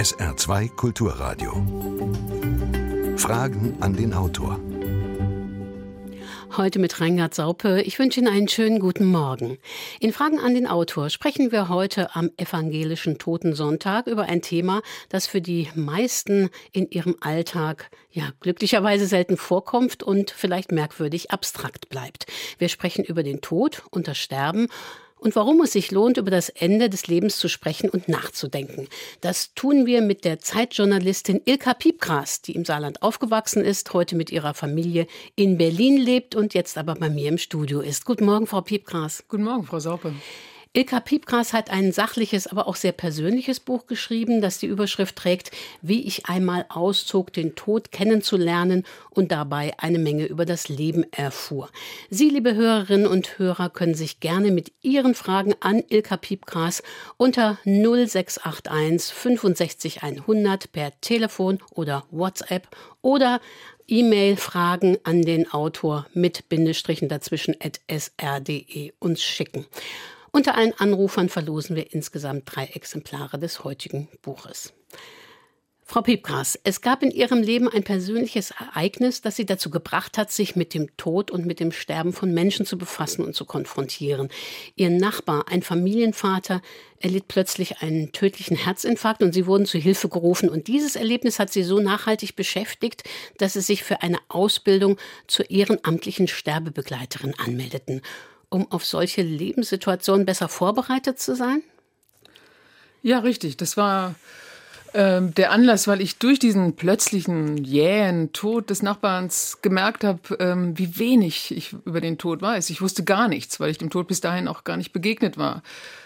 SR2 Kulturradio. Fragen an den Autor. Heute mit Reingard Saupe. Ich wünsche Ihnen einen schönen guten Morgen. In Fragen an den Autor sprechen wir heute am evangelischen Totensonntag über ein Thema, das für die meisten in ihrem Alltag ja glücklicherweise selten vorkommt und vielleicht merkwürdig abstrakt bleibt. Wir sprechen über den Tod und das Sterben und warum es sich lohnt, über das Ende des Lebens zu sprechen und nachzudenken. Das tun wir mit der Zeitjournalistin Ilka Piepgras, die im Saarland aufgewachsen ist, heute mit ihrer Familie in Berlin lebt und jetzt aber bei mir im Studio ist. Guten Morgen, Frau Piepgras. Guten Morgen, Frau Saupe. Ilka Piepgras hat ein sachliches, aber auch sehr persönliches Buch geschrieben, das die Überschrift trägt, wie ich einmal auszog, den Tod kennenzulernen und dabei eine Menge über das Leben erfuhr. Sie, liebe Hörerinnen und Hörer, können sich gerne mit Ihren Fragen an Ilka Piepgras unter 0681 65 100 per Telefon oder WhatsApp oder E-Mail Fragen an den Autor mit Bindestrichen dazwischen at sr.de uns schicken. Unter allen Anrufern verlosen wir insgesamt drei Exemplare des heutigen Buches. Frau Piepgras, es gab in Ihrem Leben ein persönliches Ereignis, das Sie dazu gebracht hat, sich mit dem Tod und mit dem Sterben von Menschen zu befassen und zu konfrontieren. Ihr Nachbar, ein Familienvater, erlitt plötzlich einen tödlichen Herzinfarkt und Sie wurden zu Hilfe gerufen. Und dieses Erlebnis hat Sie so nachhaltig beschäftigt, dass Sie sich für eine Ausbildung zur ehrenamtlichen Sterbebegleiterin anmeldeten um auf solche Lebenssituationen besser vorbereitet zu sein? Ja, richtig. Das war ähm, der Anlass, weil ich durch diesen plötzlichen jähen Tod des Nachbarns gemerkt habe, ähm, wie wenig ich über den Tod weiß. Ich wusste gar nichts, weil ich dem Tod bis dahin auch gar nicht begegnet war.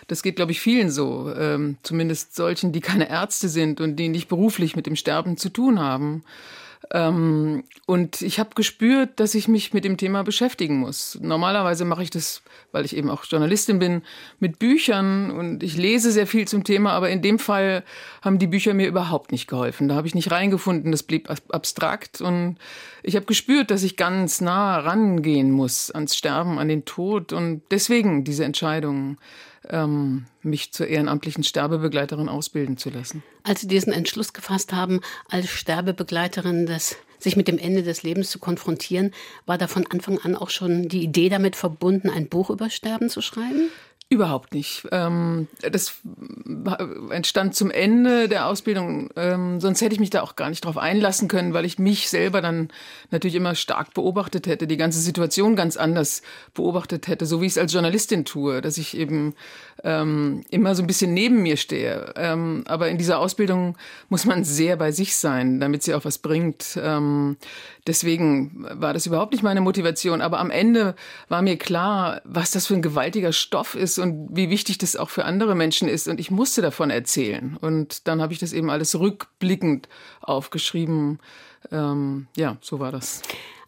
Das geht, glaube ich, vielen so, ähm, zumindest solchen, die keine Ärzte sind und die nicht beruflich mit dem Sterben zu tun haben. Ähm, und ich habe gespürt, dass ich mich mit dem Thema beschäftigen muss. Normalerweise mache ich das, weil ich eben auch Journalistin bin, mit Büchern und ich lese sehr viel zum Thema, aber in dem Fall haben die Bücher mir überhaupt nicht geholfen. Da habe ich nicht reingefunden, das blieb abstrakt und ich habe gespürt, dass ich ganz nah rangehen muss ans Sterben, an den Tod und deswegen diese Entscheidung ähm, mich zur ehrenamtlichen Sterbebegleiterin ausbilden zu lassen. Als Sie diesen Entschluss gefasst haben, als Sterbebegleiterin das sich mit dem Ende des Lebens zu konfrontieren, war da von Anfang an auch schon die Idee damit verbunden, ein Buch über Sterben zu schreiben? Überhaupt nicht. Ähm, das entstand zum Ende der Ausbildung. Ähm, sonst hätte ich mich da auch gar nicht drauf einlassen können, weil ich mich selber dann natürlich immer stark beobachtet hätte, die ganze Situation ganz anders beobachtet hätte, so wie ich es als Journalistin tue, dass ich eben ähm, immer so ein bisschen neben mir stehe. aber in dieser Ausbildung muss man sehr bei sich sein, damit sie auch was bringt. deswegen war das überhaupt nicht meine Motivation. Aber am Ende war mir klar, was das für ein gewaltiger Stoff ist und wie wichtig das auch für andere Menschen ist. Und ich musste davon erzählen. Und dann habe ich das eben alles rückblickend aufgeschrieben. Ähm, ja, so war das.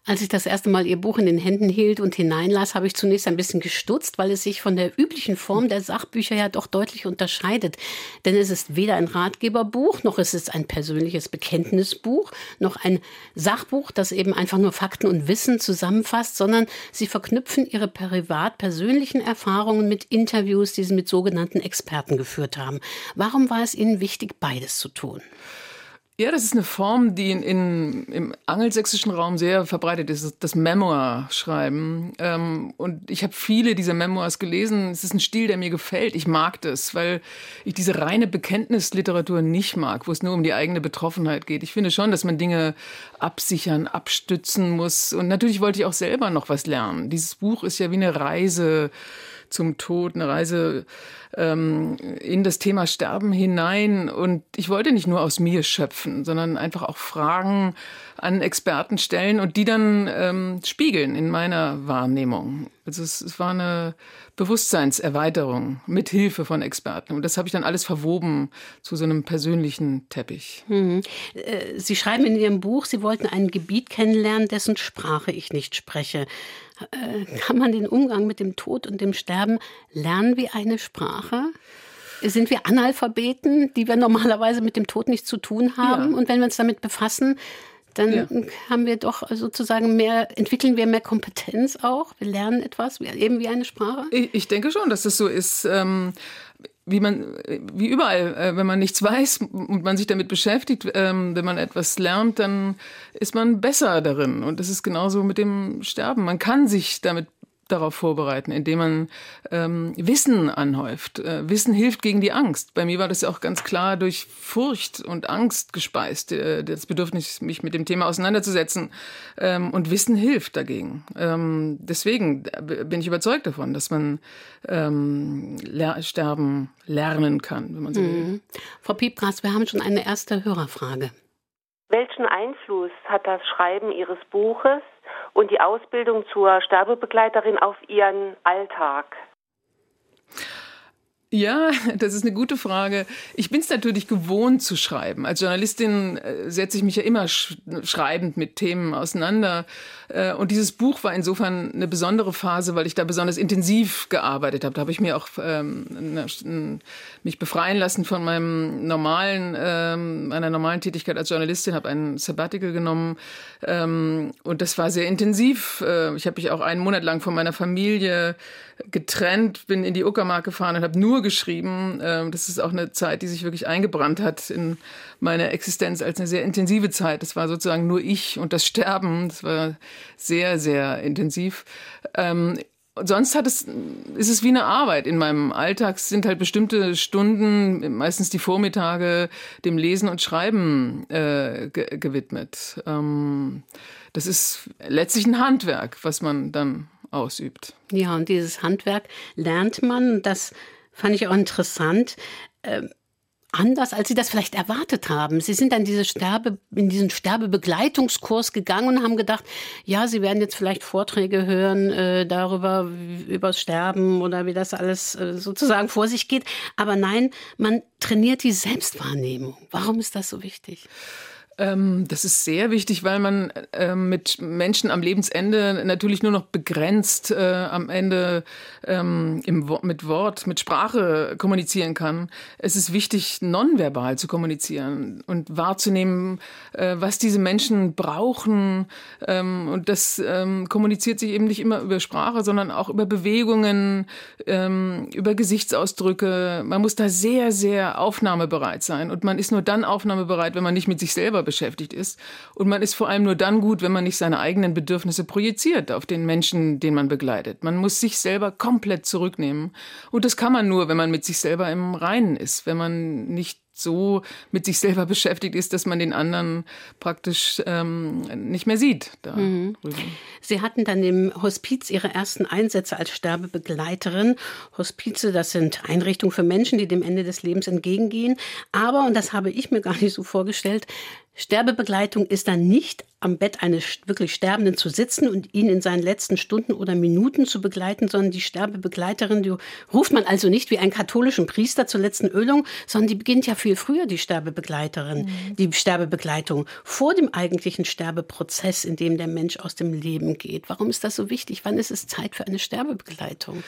Als ich das erste Mal Ihr Buch in den Händen hielt und hineinlas, habe ich zunächst ein bisschen gestutzt, weil es sich von der üblichen Form der Sachbücher ja doch deutlich unterscheidet. Denn es ist weder ein Ratgeberbuch, noch ist es ein persönliches Bekenntnisbuch, noch ein Sachbuch, das eben einfach nur Fakten und Wissen zusammenfasst, sondern Sie verknüpfen Ihre privat persönlichen Erfahrungen mit Interviews, die Sie mit sogenannten Experten geführt haben. Warum war es Ihnen wichtig, beides zu tun? Ja, das ist eine Form, die in, in, im angelsächsischen Raum sehr verbreitet ist, das Memoir-Schreiben. Ähm, und ich habe viele dieser Memoirs gelesen. Es ist ein Stil, der mir gefällt. Ich mag das, weil ich diese reine Bekenntnisliteratur nicht mag, wo es nur um die eigene Betroffenheit geht. Ich finde schon, dass man Dinge absichern, abstützen muss. Und natürlich wollte ich auch selber noch was lernen. Dieses Buch ist ja wie eine Reise zum Tod, eine Reise ähm, in das Thema Sterben hinein. Und ich wollte nicht nur aus mir schöpfen, sondern einfach auch Fragen an Experten stellen und die dann ähm, spiegeln in meiner Wahrnehmung. Also es, es war eine Bewusstseinserweiterung mit Hilfe von Experten. Und das habe ich dann alles verwoben zu so einem persönlichen Teppich. Mhm. Sie schreiben in Ihrem Buch, Sie wollten ein Gebiet kennenlernen, dessen Sprache ich nicht spreche. Äh, kann man den Umgang mit dem Tod und dem Sterben lernen wie eine Sprache? Sind wir Analphabeten, die wir normalerweise mit dem Tod nichts zu tun haben? Ja. Und wenn wir uns damit befassen, dann ja. haben wir doch sozusagen mehr, entwickeln wir mehr Kompetenz auch. Wir lernen etwas, eben wie eine Sprache. Ich, ich denke schon, dass das so ist. Ähm wie man, wie überall, äh, wenn man nichts weiß und man sich damit beschäftigt, ähm, wenn man etwas lernt, dann ist man besser darin. Und das ist genauso mit dem Sterben. Man kann sich damit darauf vorbereiten, indem man ähm, Wissen anhäuft. Äh, Wissen hilft gegen die Angst. Bei mir war das ja auch ganz klar durch Furcht und Angst gespeist, äh, das Bedürfnis, mich mit dem Thema auseinanderzusetzen. Ähm, und Wissen hilft dagegen. Ähm, deswegen bin ich überzeugt davon, dass man ähm, ler sterben lernen kann, wenn man so will. Mhm. Frau Piepgras, wir haben schon eine erste Hörerfrage. Welchen Einfluss hat das Schreiben Ihres Buches und die Ausbildung zur Sterbebegleiterin auf Ihren Alltag? Ja, das ist eine gute Frage. Ich bin es natürlich gewohnt zu schreiben. Als Journalistin äh, setze ich mich ja immer sch schreibend mit Themen auseinander. Äh, und dieses Buch war insofern eine besondere Phase, weil ich da besonders intensiv gearbeitet habe. Da habe ich mir auch ähm, mich befreien lassen von meinem normalen, ähm, meiner normalen Tätigkeit als Journalistin, habe ein Sabbatical genommen. Ähm, und das war sehr intensiv. Äh, ich habe mich auch einen Monat lang von meiner Familie getrennt, bin in die Uckermark gefahren und habe nur geschrieben. Ähm, das ist auch eine Zeit, die sich wirklich eingebrannt hat in meine Existenz als eine sehr intensive Zeit. Das war sozusagen nur ich und das Sterben. Das war sehr, sehr intensiv. Ähm, sonst hat es, ist es wie eine Arbeit. In meinem Alltag sind halt bestimmte Stunden, meistens die Vormittage, dem Lesen und Schreiben äh, ge gewidmet. Ähm, das ist letztlich ein Handwerk, was man dann ausübt. Ja, und dieses Handwerk lernt man, das fand ich auch interessant. Äh, anders, als Sie das vielleicht erwartet haben. Sie sind dann diese Sterbe, in diesen Sterbebegleitungskurs gegangen und haben gedacht, ja, Sie werden jetzt vielleicht Vorträge hören äh, darüber, über Sterben oder wie das alles äh, sozusagen vor sich geht. Aber nein, man trainiert die Selbstwahrnehmung. Warum ist das so wichtig? Ähm, das ist sehr wichtig, weil man äh, mit Menschen am Lebensende natürlich nur noch begrenzt äh, am Ende ähm, im, mit Wort, mit Sprache kommunizieren kann. Es ist wichtig, nonverbal zu kommunizieren und wahrzunehmen, äh, was diese Menschen brauchen. Ähm, und das ähm, kommuniziert sich eben nicht immer über Sprache, sondern auch über Bewegungen, ähm, über Gesichtsausdrücke. Man muss da sehr, sehr aufnahmebereit sein. Und man ist nur dann aufnahmebereit, wenn man nicht mit sich selber beschäftigt ist. Und man ist vor allem nur dann gut, wenn man nicht seine eigenen Bedürfnisse projiziert auf den Menschen, den man begleitet. Man muss sich selber komplett zurücknehmen. Und das kann man nur, wenn man mit sich selber im Reinen ist, wenn man nicht so mit sich selber beschäftigt ist, dass man den anderen praktisch ähm, nicht mehr sieht. Mhm. Sie hatten dann im Hospiz Ihre ersten Einsätze als Sterbebegleiterin. Hospize, das sind Einrichtungen für Menschen, die dem Ende des Lebens entgegengehen. Aber, und das habe ich mir gar nicht so vorgestellt, Sterbebegleitung ist dann nicht am Bett eines wirklich Sterbenden zu sitzen und ihn in seinen letzten Stunden oder Minuten zu begleiten, sondern die Sterbebegleiterin, die ruft man also nicht wie einen katholischen Priester zur letzten Ölung, sondern die beginnt ja viel früher, die Sterbebegleiterin, mhm. die Sterbebegleitung, vor dem eigentlichen Sterbeprozess, in dem der Mensch aus dem Leben geht. Warum ist das so wichtig? Wann ist es Zeit für eine Sterbebegleitung?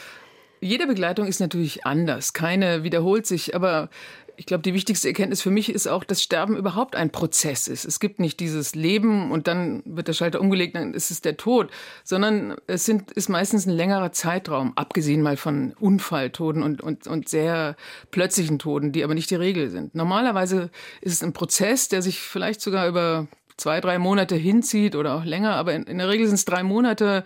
Jede Begleitung ist natürlich anders. Keine wiederholt sich, aber ich glaube, die wichtigste Erkenntnis für mich ist auch, dass Sterben überhaupt ein Prozess ist. Es gibt nicht dieses Leben und dann wird der Schalter umgelegt, dann ist es der Tod, sondern es sind, ist meistens ein längerer Zeitraum, abgesehen mal von Unfalltoden und, und, und sehr plötzlichen Toden, die aber nicht die Regel sind. Normalerweise ist es ein Prozess, der sich vielleicht sogar über zwei, drei Monate hinzieht oder auch länger, aber in, in der Regel sind es drei Monate.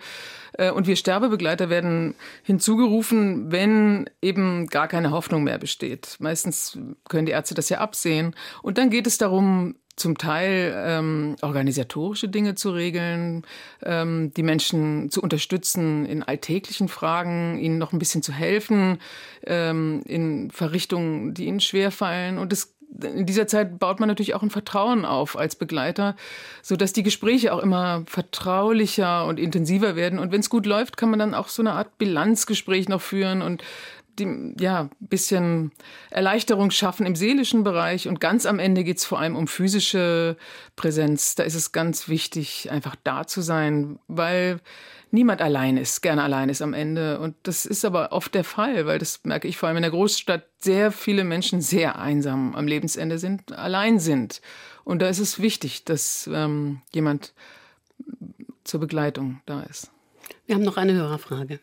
Äh, und wir Sterbebegleiter werden hinzugerufen, wenn eben gar keine Hoffnung mehr besteht. Meistens können die Ärzte das ja absehen. Und dann geht es darum, zum Teil ähm, organisatorische Dinge zu regeln, ähm, die Menschen zu unterstützen in alltäglichen Fragen, ihnen noch ein bisschen zu helfen ähm, in Verrichtungen, die ihnen schwerfallen. Und es in dieser Zeit baut man natürlich auch ein Vertrauen auf als Begleiter, so dass die Gespräche auch immer vertraulicher und intensiver werden. Und wenn es gut läuft, kann man dann auch so eine Art Bilanzgespräch noch führen und die, ja, bisschen Erleichterung schaffen im seelischen Bereich. Und ganz am Ende geht es vor allem um physische Präsenz. Da ist es ganz wichtig, einfach da zu sein, weil niemand allein ist, gerne allein ist am Ende. Und das ist aber oft der Fall, weil das merke ich vor allem in der Großstadt, sehr viele Menschen sehr einsam am Lebensende sind, allein sind. Und da ist es wichtig, dass ähm, jemand zur Begleitung da ist. Wir haben noch eine Hörerfrage.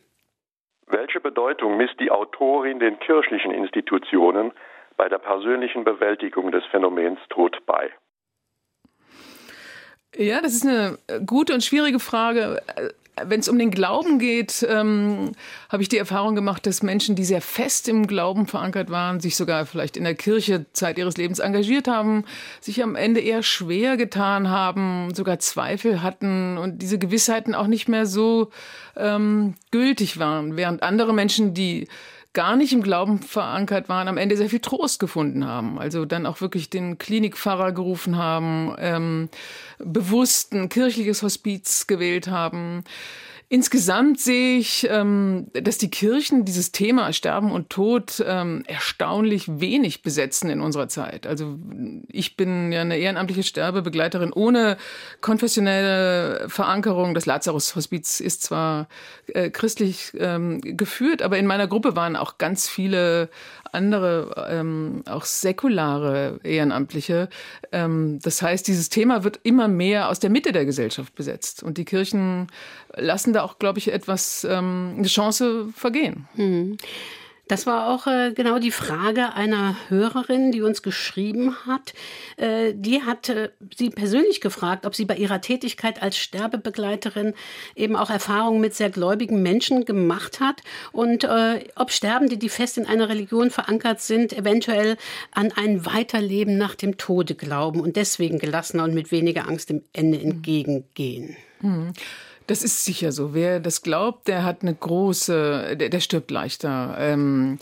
Welche Bedeutung misst die Autorin den kirchlichen Institutionen bei der persönlichen Bewältigung des Phänomens Tod bei? Ja, das ist eine gute und schwierige Frage wenn es um den Glauben geht, ähm, habe ich die Erfahrung gemacht, dass Menschen, die sehr fest im Glauben verankert waren, sich sogar vielleicht in der Kirche Zeit ihres Lebens engagiert haben, sich am Ende eher schwer getan haben, sogar Zweifel hatten und diese Gewissheiten auch nicht mehr so ähm, gültig waren, während andere Menschen, die gar nicht im Glauben verankert waren, am Ende sehr viel Trost gefunden haben. Also dann auch wirklich den Klinikpfarrer gerufen haben, ähm, bewusst ein kirchliches Hospiz gewählt haben. Insgesamt sehe ich, ähm, dass die Kirchen dieses Thema Sterben und Tod ähm, erstaunlich wenig besetzen in unserer Zeit. Also ich bin ja eine ehrenamtliche Sterbebegleiterin ohne konfessionelle Verankerung. Das Lazarus-Hospiz ist zwar äh, christlich ähm, geführt, aber in meiner Gruppe waren auch ganz viele andere, ähm, auch säkulare Ehrenamtliche. Ähm, das heißt, dieses Thema wird immer mehr aus der Mitte der Gesellschaft besetzt. Und die Kirchen lassen da auch, glaube ich, etwas, ähm, eine Chance vergehen. Mhm. Das war auch äh, genau die Frage einer Hörerin, die uns geschrieben hat. Äh, die hat äh, sie persönlich gefragt, ob sie bei ihrer Tätigkeit als Sterbebegleiterin eben auch Erfahrungen mit sehr gläubigen Menschen gemacht hat und äh, ob Sterbende, die fest in einer Religion verankert sind, eventuell an ein Weiterleben nach dem Tode glauben und deswegen gelassener und mit weniger Angst dem Ende entgegengehen. Mhm. Das ist sicher so. Wer das glaubt, der hat eine große, der, der stirbt leichter. Ähm,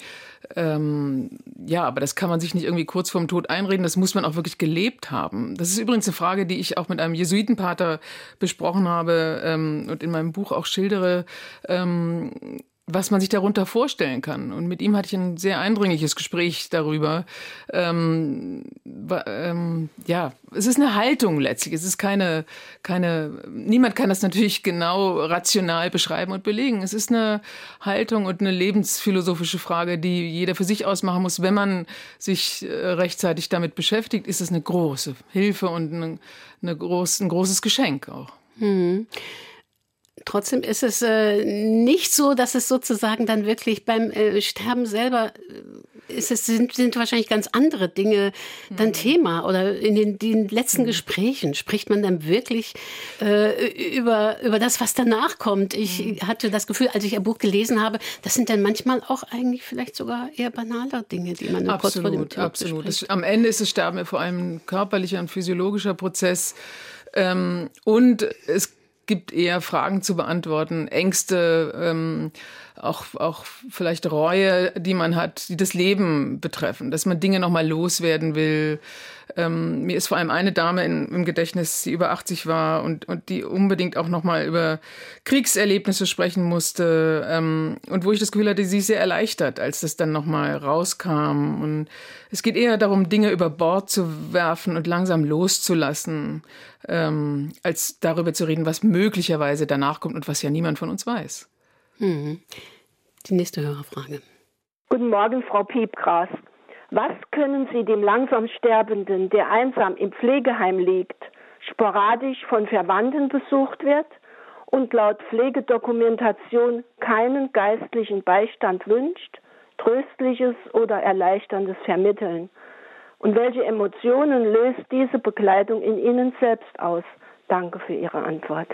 ähm, ja, aber das kann man sich nicht irgendwie kurz vorm Tod einreden. Das muss man auch wirklich gelebt haben. Das ist übrigens eine Frage, die ich auch mit einem Jesuitenpater besprochen habe ähm, und in meinem Buch auch schildere. Ähm, was man sich darunter vorstellen kann. Und mit ihm hatte ich ein sehr eindringliches Gespräch darüber. Ähm, ähm, ja, es ist eine Haltung letztlich. Es ist keine, keine, niemand kann das natürlich genau rational beschreiben und belegen. Es ist eine Haltung und eine lebensphilosophische Frage, die jeder für sich ausmachen muss. Wenn man sich äh, rechtzeitig damit beschäftigt, ist es eine große Hilfe und eine, eine groß, ein großes Geschenk auch. Hm. Trotzdem ist es äh, nicht so, dass es sozusagen dann wirklich beim äh, Sterben selber äh, ist es sind, sind wahrscheinlich ganz andere Dinge dann mhm. Thema oder in den, den letzten mhm. Gesprächen spricht man dann wirklich äh, über über das, was danach kommt. Ich mhm. hatte das Gefühl, als ich Ihr Buch gelesen habe, das sind dann manchmal auch eigentlich vielleicht sogar eher banaler Dinge, die man absolut, kurz vor dem Tod absolut. Das, am Ende ist das Sterben ja vor allem ein körperlicher und physiologischer Prozess. Ähm, und es gibt eher Fragen zu beantworten, Ängste, ähm, auch, auch vielleicht Reue, die man hat, die das Leben betreffen, dass man Dinge nochmal loswerden will. Ähm, mir ist vor allem eine Dame in, im Gedächtnis, die über 80 war und, und die unbedingt auch nochmal über Kriegserlebnisse sprechen musste ähm, und wo ich das Gefühl hatte, sie ist sehr erleichtert, als das dann nochmal rauskam. Und es geht eher darum, Dinge über Bord zu werfen und langsam loszulassen, ähm, als darüber zu reden, was möglicherweise danach kommt und was ja niemand von uns weiß. Mhm. Die nächste Hörerfrage. Guten Morgen, Frau Piepgras. Was können Sie dem langsam Sterbenden, der einsam im Pflegeheim liegt, sporadisch von Verwandten besucht wird und laut Pflegedokumentation keinen geistlichen Beistand wünscht, tröstliches oder erleichterndes vermitteln? Und welche Emotionen löst diese Begleitung in Ihnen selbst aus? Danke für Ihre Antwort.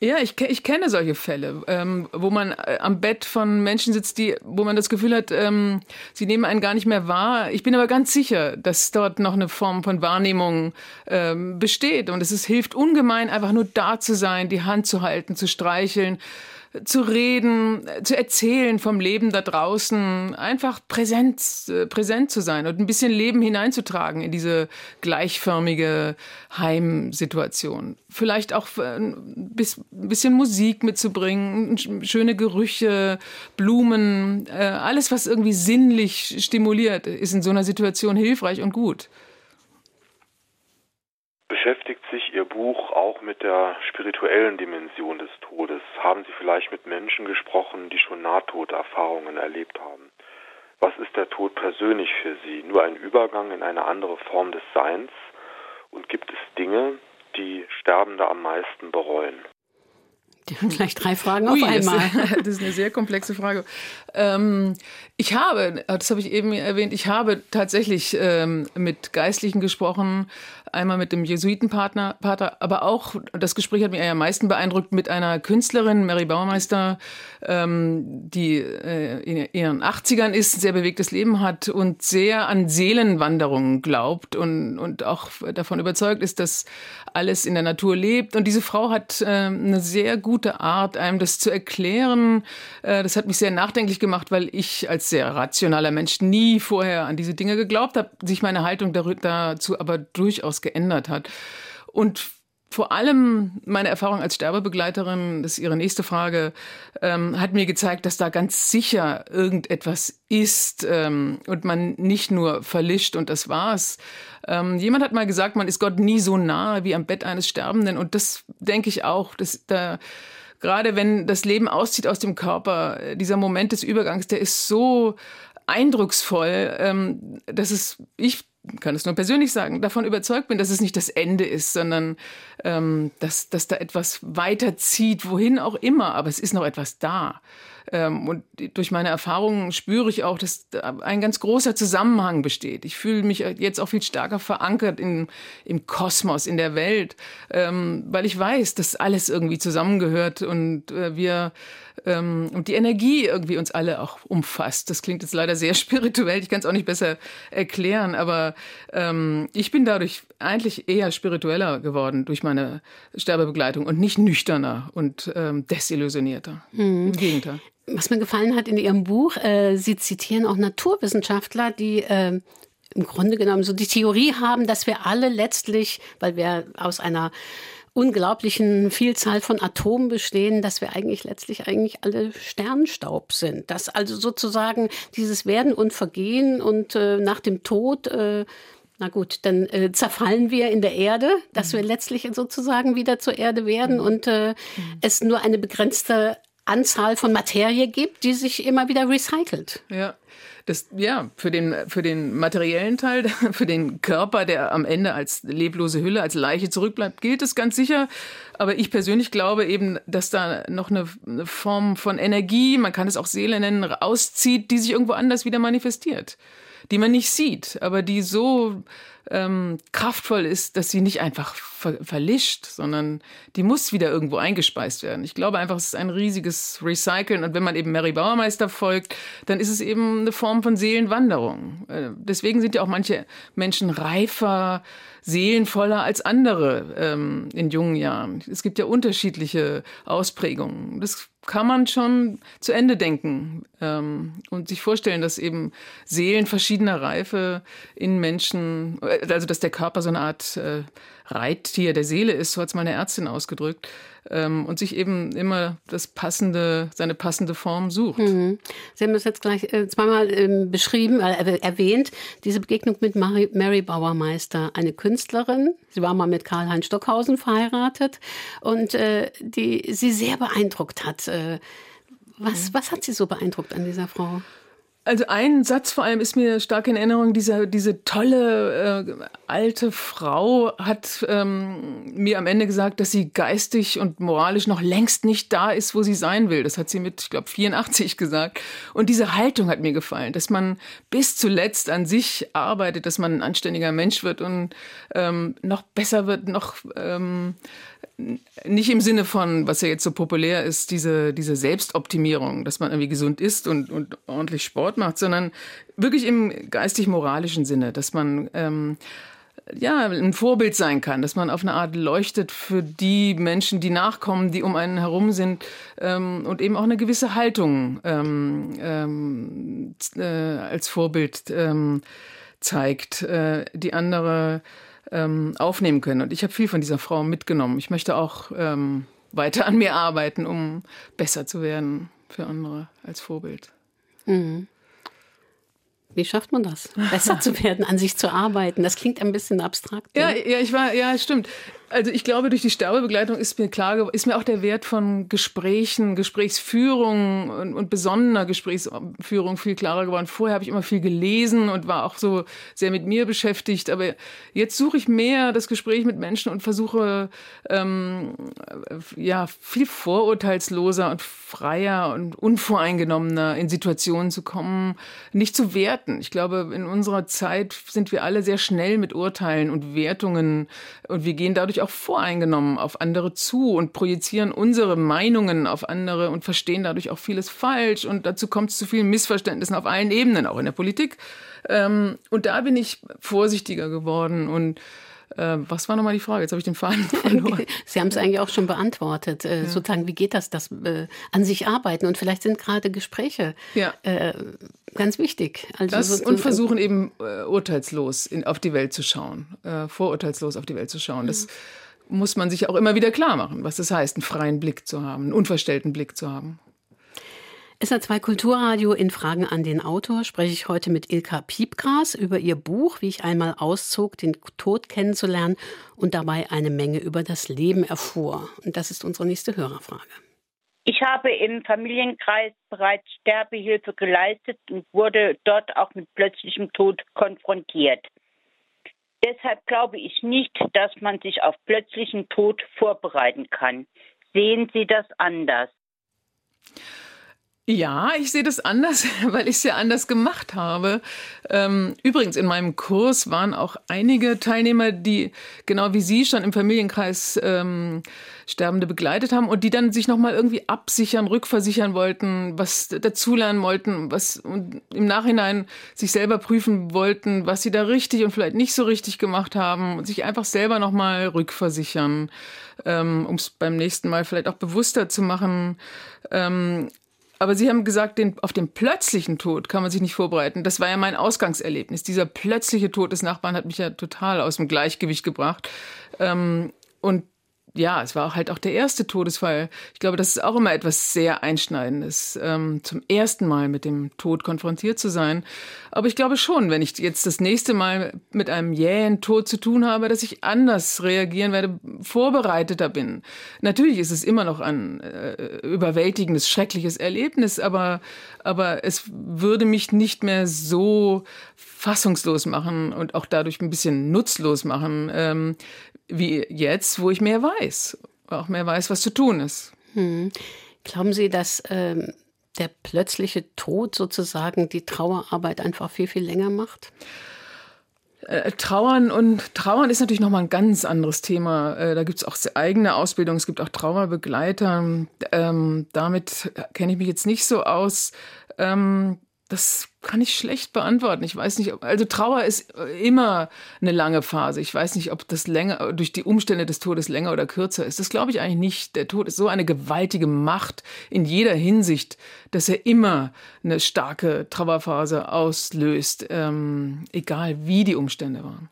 Ja, ich, ich kenne solche Fälle, ähm, wo man äh, am Bett von Menschen sitzt, die, wo man das Gefühl hat, ähm, sie nehmen einen gar nicht mehr wahr. Ich bin aber ganz sicher, dass dort noch eine Form von Wahrnehmung ähm, besteht. Und es ist, hilft ungemein, einfach nur da zu sein, die Hand zu halten, zu streicheln zu reden, zu erzählen vom Leben da draußen, einfach präsent, äh, präsent zu sein und ein bisschen Leben hineinzutragen in diese gleichförmige Heimsituation. Vielleicht auch äh, ein bisschen Musik mitzubringen, schöne Gerüche, Blumen, äh, alles, was irgendwie sinnlich stimuliert, ist in so einer Situation hilfreich und gut. Beschäftigt sich Ihr Buch auch mit der spirituellen Dimension des Todes? Haben Sie vielleicht mit Menschen gesprochen, die schon Nahtoderfahrungen erlebt haben? Was ist der Tod persönlich für Sie? Nur ein Übergang in eine andere Form des Seins? Und gibt es Dinge, die Sterbende am meisten bereuen? Gleich drei Fragen Ui, auf einmal. Das, das, ist eine sehr komplexe Frage. Ähm, ich habe, das habe ich eben erwähnt, ich habe tatsächlich ähm, mit Geistlichen gesprochen, einmal mit dem Jesuitenpartner, Pater, aber auch, das Gespräch hat mich am meisten beeindruckt, mit einer Künstlerin, Mary Baumeister, ähm, die äh, in ihren 80ern ist, sehr bewegtes Leben hat und sehr an Seelenwanderungen glaubt und, und auch davon überzeugt ist, dass alles in der Natur lebt. Und diese Frau hat äh, eine sehr gute Art, einem das zu erklären. Äh, das hat mich sehr nachdenklich gemacht, weil ich als sehr rationaler Mensch nie vorher an diese Dinge geglaubt habe, sich meine Haltung dazu aber durchaus geändert hat. Und vor allem meine Erfahrung als Sterbebegleiterin, das ist Ihre nächste Frage, ähm, hat mir gezeigt, dass da ganz sicher irgendetwas ist ähm, und man nicht nur verlischt und das war's. Ähm, jemand hat mal gesagt, man ist Gott nie so nahe wie am Bett eines Sterbenden und das denke ich auch. Dass da gerade wenn das Leben auszieht aus dem Körper, äh, dieser Moment des Übergangs, der ist so eindrucksvoll, ähm, dass es ich kann es nur persönlich sagen, davon überzeugt bin, dass es nicht das Ende ist, sondern ähm, dass, dass da etwas weiterzieht, wohin auch immer, aber es ist noch etwas da. Ähm, und durch meine Erfahrungen spüre ich auch, dass da ein ganz großer Zusammenhang besteht. Ich fühle mich jetzt auch viel stärker verankert in, im Kosmos, in der Welt, ähm, weil ich weiß, dass alles irgendwie zusammengehört und äh, wir ähm, und die Energie irgendwie uns alle auch umfasst. Das klingt jetzt leider sehr spirituell, ich kann es auch nicht besser erklären, aber ähm, ich bin dadurch eigentlich eher spiritueller geworden durch meine Sterbebegleitung und nicht nüchterner und ähm, desillusionierter. Mhm. Im Gegenteil. Was mir gefallen hat in Ihrem Buch, äh, Sie zitieren auch Naturwissenschaftler, die äh, im Grunde genommen so die Theorie haben, dass wir alle letztlich, weil wir aus einer unglaublichen Vielzahl von Atomen bestehen, dass wir eigentlich letztlich eigentlich alle Sternstaub sind. Dass also sozusagen dieses Werden und Vergehen und äh, nach dem Tod äh, na gut, dann äh, zerfallen wir in der Erde, dass wir letztlich sozusagen wieder zur Erde werden und äh, es nur eine begrenzte Anzahl von Materie gibt, die sich immer wieder recycelt. Ja. Das, ja, für den, für den materiellen Teil, für den Körper, der am Ende als leblose Hülle, als Leiche zurückbleibt, gilt es ganz sicher. Aber ich persönlich glaube eben, dass da noch eine, eine Form von Energie, man kann es auch Seele nennen, auszieht, die sich irgendwo anders wieder manifestiert. Die man nicht sieht, aber die so ähm, kraftvoll ist, dass sie nicht einfach ver verlischt, sondern die muss wieder irgendwo eingespeist werden. Ich glaube einfach, es ist ein riesiges Recyceln. Und wenn man eben Mary Bauermeister folgt, dann ist es eben eine Form von Seelenwanderung. Äh, deswegen sind ja auch manche Menschen reifer, seelenvoller als andere ähm, in jungen Jahren. Es gibt ja unterschiedliche Ausprägungen. Das kann man schon zu Ende denken ähm, und sich vorstellen, dass eben Seelen verschiedener Reife in Menschen, äh, also dass der Körper so eine Art äh, Reittier der Seele ist, so hat es meine Ärztin ausgedrückt, ähm, und sich eben immer das passende, seine passende Form sucht. Mhm. Sie haben es jetzt gleich äh, zweimal ähm, beschrieben, äh, erwähnt, diese Begegnung mit Mary, Mary Bauermeister, eine Künstlerin. Sie war mal mit Karl-Heinz Stockhausen verheiratet und äh, die sie sehr beeindruckt hat. Äh, was, mhm. was hat Sie so beeindruckt an dieser Frau? Also ein Satz vor allem ist mir stark in Erinnerung, diese, diese tolle äh, alte Frau hat ähm, mir am Ende gesagt, dass sie geistig und moralisch noch längst nicht da ist, wo sie sein will. Das hat sie mit, ich glaube, 84 gesagt. Und diese Haltung hat mir gefallen, dass man bis zuletzt an sich arbeitet, dass man ein anständiger Mensch wird und ähm, noch besser wird, noch ähm, nicht im Sinne von, was ja jetzt so populär ist, diese, diese Selbstoptimierung, dass man irgendwie gesund isst und, und ordentlich Sport macht, sondern wirklich im geistig-moralischen Sinne, dass man ähm, ja, ein Vorbild sein kann, dass man auf eine Art leuchtet für die Menschen, die nachkommen, die um einen herum sind ähm, und eben auch eine gewisse Haltung ähm, ähm, äh, als Vorbild ähm, zeigt, äh, die andere ähm, aufnehmen können. Und ich habe viel von dieser Frau mitgenommen. Ich möchte auch ähm, weiter an mir arbeiten, um besser zu werden für andere als Vorbild. Mhm. Wie schafft man das, besser zu werden, an sich zu arbeiten? Das klingt ein bisschen abstrakt. Ja, ja, ich war, ja, stimmt. Also ich glaube, durch die Sterbebegleitung ist mir klar, ist mir auch der Wert von Gesprächen, Gesprächsführung und, und besonderer Gesprächsführung viel klarer geworden. Vorher habe ich immer viel gelesen und war auch so sehr mit mir beschäftigt. Aber jetzt suche ich mehr das Gespräch mit Menschen und versuche ähm, ja viel vorurteilsloser und freier und unvoreingenommener in Situationen zu kommen, nicht zu werten. Ich glaube, in unserer Zeit sind wir alle sehr schnell mit Urteilen und Wertungen und wir gehen dadurch auch voreingenommen auf andere zu und projizieren unsere Meinungen auf andere und verstehen dadurch auch vieles falsch. Und dazu kommt es zu vielen Missverständnissen auf allen Ebenen, auch in der Politik. Ähm, und da bin ich vorsichtiger geworden und äh, was war nochmal die Frage? Jetzt habe ich den Faden verloren. Sie haben es eigentlich auch schon beantwortet. Äh, ja. Sozusagen, wie geht das, das äh, an sich arbeiten? Und vielleicht sind gerade Gespräche ja. äh, ganz wichtig. Also das, und versuchen eben äh, urteilslos in, auf die Welt zu schauen, äh, vorurteilslos auf die Welt zu schauen. Das muss man sich auch immer wieder klar machen, was das heißt, einen freien Blick zu haben, einen unverstellten Blick zu haben. SA2 Kulturradio in Fragen an den Autor spreche ich heute mit Ilka Piepgras über ihr Buch, wie ich einmal auszog, den Tod kennenzulernen und dabei eine Menge über das Leben erfuhr. Und das ist unsere nächste Hörerfrage. Ich habe im Familienkreis bereits Sterbehilfe geleistet und wurde dort auch mit plötzlichem Tod konfrontiert. Deshalb glaube ich nicht, dass man sich auf plötzlichen Tod vorbereiten kann. Sehen Sie das anders? Ja, ich sehe das anders, weil ich es ja anders gemacht habe. Ähm, übrigens, in meinem Kurs waren auch einige Teilnehmer, die genau wie Sie schon im Familienkreis ähm, Sterbende begleitet haben und die dann sich nochmal irgendwie absichern, rückversichern wollten, was dazulernen wollten, was im Nachhinein sich selber prüfen wollten, was sie da richtig und vielleicht nicht so richtig gemacht haben und sich einfach selber nochmal rückversichern, ähm, um es beim nächsten Mal vielleicht auch bewusster zu machen. Ähm, aber Sie haben gesagt, den, auf den plötzlichen Tod kann man sich nicht vorbereiten. Das war ja mein Ausgangserlebnis. Dieser plötzliche Tod des Nachbarn hat mich ja total aus dem Gleichgewicht gebracht. Ähm, und ja, es war auch halt auch der erste Todesfall. Ich glaube, das ist auch immer etwas sehr Einschneidendes, ähm, zum ersten Mal mit dem Tod konfrontiert zu sein. Aber ich glaube schon, wenn ich jetzt das nächste Mal mit einem jähen Tod zu tun habe, dass ich anders reagieren werde, vorbereiteter bin. Natürlich ist es immer noch ein äh, überwältigendes, schreckliches Erlebnis, aber, aber es würde mich nicht mehr so fassungslos machen und auch dadurch ein bisschen nutzlos machen, ähm, wie jetzt, wo ich mehr weiß, auch mehr weiß, was zu tun ist. Hm. Glauben Sie, dass ähm, der plötzliche Tod sozusagen die Trauerarbeit einfach viel, viel länger macht? Äh, Trauern und Trauern ist natürlich nochmal ein ganz anderes Thema. Äh, da gibt es auch eigene Ausbildung, es gibt auch Trauerbegleiter. Ähm, damit kenne ich mich jetzt nicht so aus. Ähm, das kann ich schlecht beantworten. Ich weiß nicht, also Trauer ist immer eine lange Phase. Ich weiß nicht, ob das länger, durch die Umstände des Todes länger oder kürzer ist. Das glaube ich eigentlich nicht. Der Tod ist so eine gewaltige Macht in jeder Hinsicht, dass er immer eine starke Trauerphase auslöst, ähm, egal wie die Umstände waren.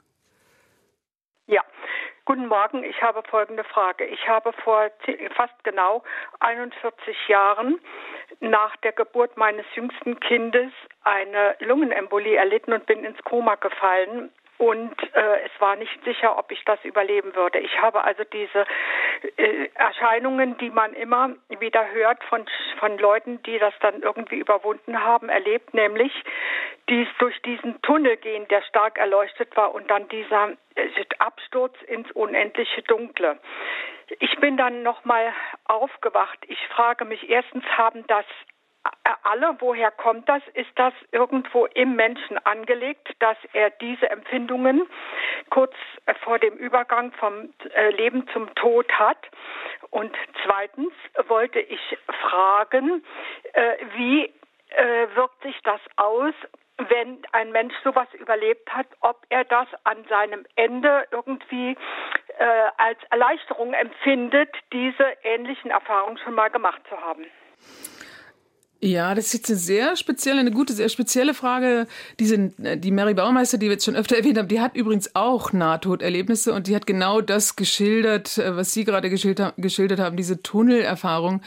Guten Morgen, ich habe folgende Frage. Ich habe vor fast genau 41 Jahren nach der Geburt meines jüngsten Kindes eine Lungenembolie erlitten und bin ins Koma gefallen und äh, es war nicht sicher, ob ich das überleben würde. Ich habe also diese äh, Erscheinungen, die man immer wieder hört von, von Leuten, die das dann irgendwie überwunden haben, erlebt, nämlich dies durch diesen Tunnel gehen, der stark erleuchtet war und dann dieser äh, Absturz ins unendliche Dunkle. Ich bin dann nochmal aufgewacht. Ich frage mich erstens, haben das alle, woher kommt das? Ist das irgendwo im Menschen angelegt, dass er diese Empfindungen kurz äh, vor dem Übergang vom äh, Leben zum Tod hat? Und zweitens wollte ich fragen, wie wirkt sich das aus, wenn ein Mensch sowas überlebt hat, ob er das an seinem Ende irgendwie äh, als Erleichterung empfindet, diese ähnlichen Erfahrungen schon mal gemacht zu haben. Ja, das ist jetzt eine sehr spezielle, eine gute, sehr spezielle Frage. Diese, die Mary Baumeister, die wir jetzt schon öfter erwähnt haben, die hat übrigens auch Nahtoderlebnisse und die hat genau das geschildert, äh, was Sie gerade geschildert haben, diese Tunnelerfahrung.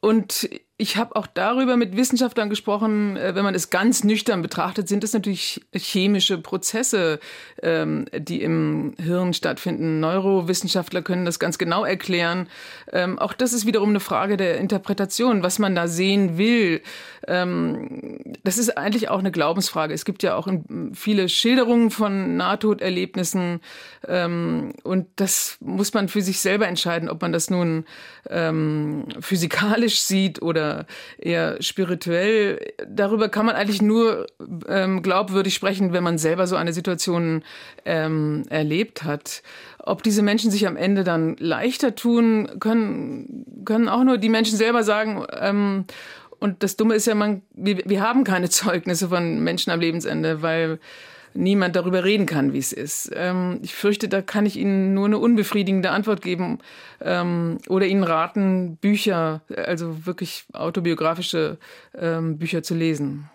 Und ich habe auch darüber mit Wissenschaftlern gesprochen, äh, wenn man es ganz nüchtern betrachtet, sind es natürlich chemische Prozesse, ähm, die im Hirn stattfinden. Neurowissenschaftler können das ganz genau erklären. Ähm, auch das ist wiederum eine Frage der Interpretation, was man da sehen will. Ähm, das ist eigentlich auch eine Glaubensfrage. Es gibt ja auch viele Schilderungen von Nahtoderlebnissen und das muss man für sich selber entscheiden, ob man das nun physikalisch sieht oder eher spirituell. Darüber kann man eigentlich nur ähm, glaubwürdig sprechen, wenn man selber so eine Situation ähm, erlebt hat. Ob diese Menschen sich am Ende dann leichter tun, können, können auch nur die Menschen selber sagen. Ähm, und das Dumme ist ja, man, wir, wir haben keine Zeugnisse von Menschen am Lebensende, weil niemand darüber reden kann, wie es ist. Ähm, ich fürchte, da kann ich Ihnen nur eine unbefriedigende Antwort geben ähm, oder Ihnen raten, Bücher, also wirklich autobiografische ähm, Bücher zu lesen.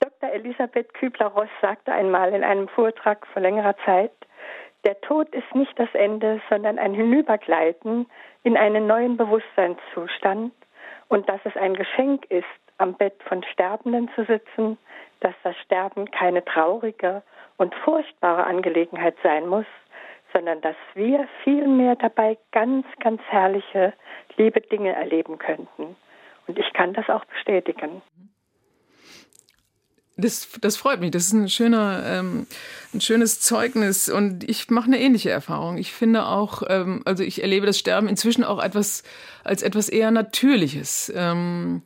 Dr. Elisabeth Kübler-Ross sagte einmal in einem Vortrag vor längerer Zeit, der Tod ist nicht das Ende, sondern ein Hinübergleiten in einen neuen Bewusstseinszustand und dass es ein Geschenk ist, am Bett von Sterbenden zu sitzen dass das Sterben keine traurige und furchtbare Angelegenheit sein muss, sondern dass wir vielmehr dabei ganz, ganz herrliche, liebe Dinge erleben könnten. Und ich kann das auch bestätigen. Das, das freut mich. Das ist ein, schöner, ähm, ein schönes Zeugnis. Und ich mache eine ähnliche Erfahrung. Ich finde auch, ähm, also ich erlebe das Sterben inzwischen auch etwas als etwas eher Natürliches. Ähm,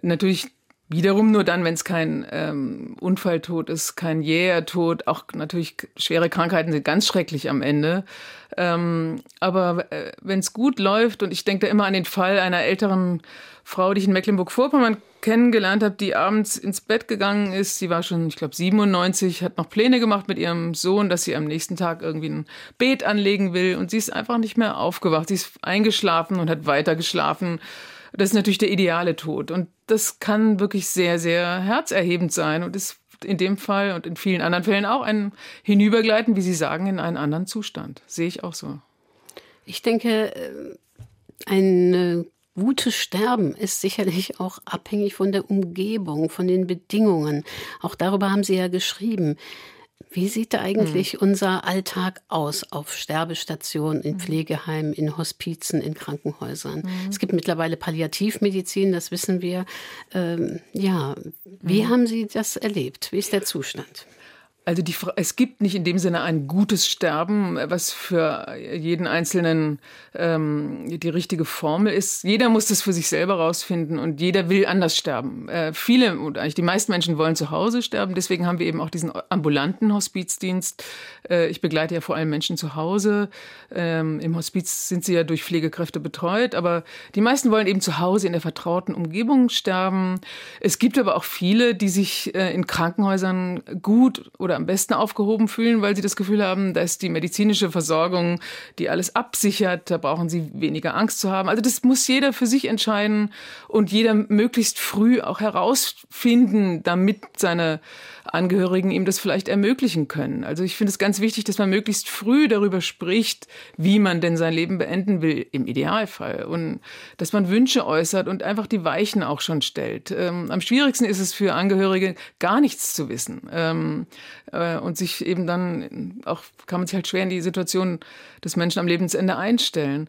natürlich Wiederum nur dann, wenn es kein ähm, Unfalltod ist, kein jäher Tod. Auch natürlich schwere Krankheiten sind ganz schrecklich am Ende. Ähm, aber äh, wenn es gut läuft, und ich denke da immer an den Fall einer älteren Frau, die ich in Mecklenburg-Vorpommern kennengelernt habe, die abends ins Bett gegangen ist. Sie war schon, ich glaube, 97, hat noch Pläne gemacht mit ihrem Sohn, dass sie am nächsten Tag irgendwie ein Beet anlegen will. Und sie ist einfach nicht mehr aufgewacht. Sie ist eingeschlafen und hat weiter geschlafen. Das ist natürlich der ideale Tod. Und das kann wirklich sehr, sehr herzerhebend sein und ist in dem Fall und in vielen anderen Fällen auch ein Hinübergleiten, wie Sie sagen, in einen anderen Zustand. Sehe ich auch so. Ich denke, äh, ein gutes Sterben ist sicherlich auch abhängig von der Umgebung, von den Bedingungen. Auch darüber haben Sie ja geschrieben. Wie sieht da eigentlich hm. unser Alltag aus auf Sterbestationen, in hm. Pflegeheimen, in Hospizen, in Krankenhäusern? Hm. Es gibt mittlerweile Palliativmedizin, das wissen wir. Ähm, ja, wie hm. haben Sie das erlebt? Wie ist der Zustand? Also die, es gibt nicht in dem Sinne ein gutes Sterben, was für jeden Einzelnen ähm, die richtige Formel ist. Jeder muss das für sich selber rausfinden und jeder will anders sterben. Äh, viele und eigentlich die meisten Menschen wollen zu Hause sterben. Deswegen haben wir eben auch diesen ambulanten Hospizdienst. Äh, ich begleite ja vor allem Menschen zu Hause. Ähm, Im Hospiz sind sie ja durch Pflegekräfte betreut, aber die meisten wollen eben zu Hause in der vertrauten Umgebung sterben. Es gibt aber auch viele, die sich äh, in Krankenhäusern gut oder oder am besten aufgehoben fühlen, weil sie das Gefühl haben, dass die medizinische Versorgung, die alles absichert, da brauchen sie weniger Angst zu haben. Also das muss jeder für sich entscheiden und jeder möglichst früh auch herausfinden, damit seine Angehörigen ihm das vielleicht ermöglichen können. Also ich finde es ganz wichtig, dass man möglichst früh darüber spricht, wie man denn sein Leben beenden will, im Idealfall. Und dass man Wünsche äußert und einfach die Weichen auch schon stellt. Ähm, am schwierigsten ist es für Angehörige, gar nichts zu wissen. Ähm, äh, und sich eben dann auch, kann man sich halt schwer in die Situation des Menschen am Lebensende einstellen.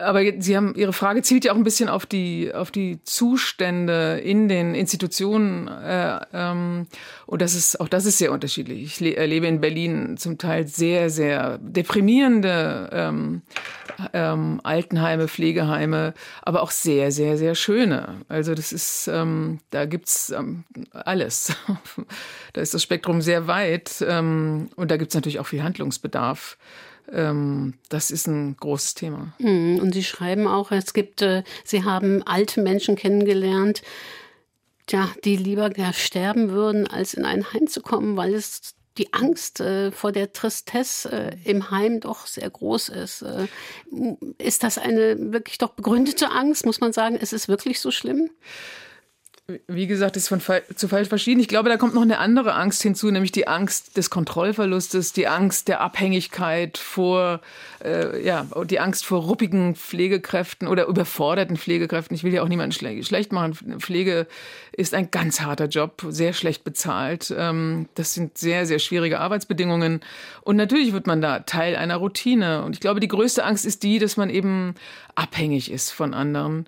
Aber Sie haben, Ihre Frage zielt ja auch ein bisschen auf die, auf die Zustände in den Institutionen. Äh, ähm, und das ist, auch das ist sehr unterschiedlich. Ich erlebe in Berlin zum Teil sehr, sehr deprimierende ähm, ähm, Altenheime, Pflegeheime, aber auch sehr, sehr, sehr schöne. Also das ist, ähm, da gibt's ähm, alles. da ist das Spektrum sehr weit. Ähm, und da gibt's natürlich auch viel Handlungsbedarf das ist ein großes Thema. Mhm. Und Sie schreiben auch, es gibt, äh, Sie haben alte Menschen kennengelernt, ja, die lieber sterben würden, als in ein Heim zu kommen, weil es die Angst äh, vor der Tristesse äh, im Heim doch sehr groß ist. Ist das eine wirklich doch begründete Angst? Muss man sagen, ist es wirklich so schlimm? Wie gesagt, ist von Fall zu Fall verschieden. Ich glaube, da kommt noch eine andere Angst hinzu, nämlich die Angst des Kontrollverlustes, die Angst der Abhängigkeit vor, äh, ja, die Angst vor ruppigen Pflegekräften oder überforderten Pflegekräften. Ich will ja auch niemanden schle schlecht machen. Pflege ist ein ganz harter Job, sehr schlecht bezahlt. Ähm, das sind sehr, sehr schwierige Arbeitsbedingungen. Und natürlich wird man da Teil einer Routine. Und ich glaube, die größte Angst ist die, dass man eben abhängig ist von anderen.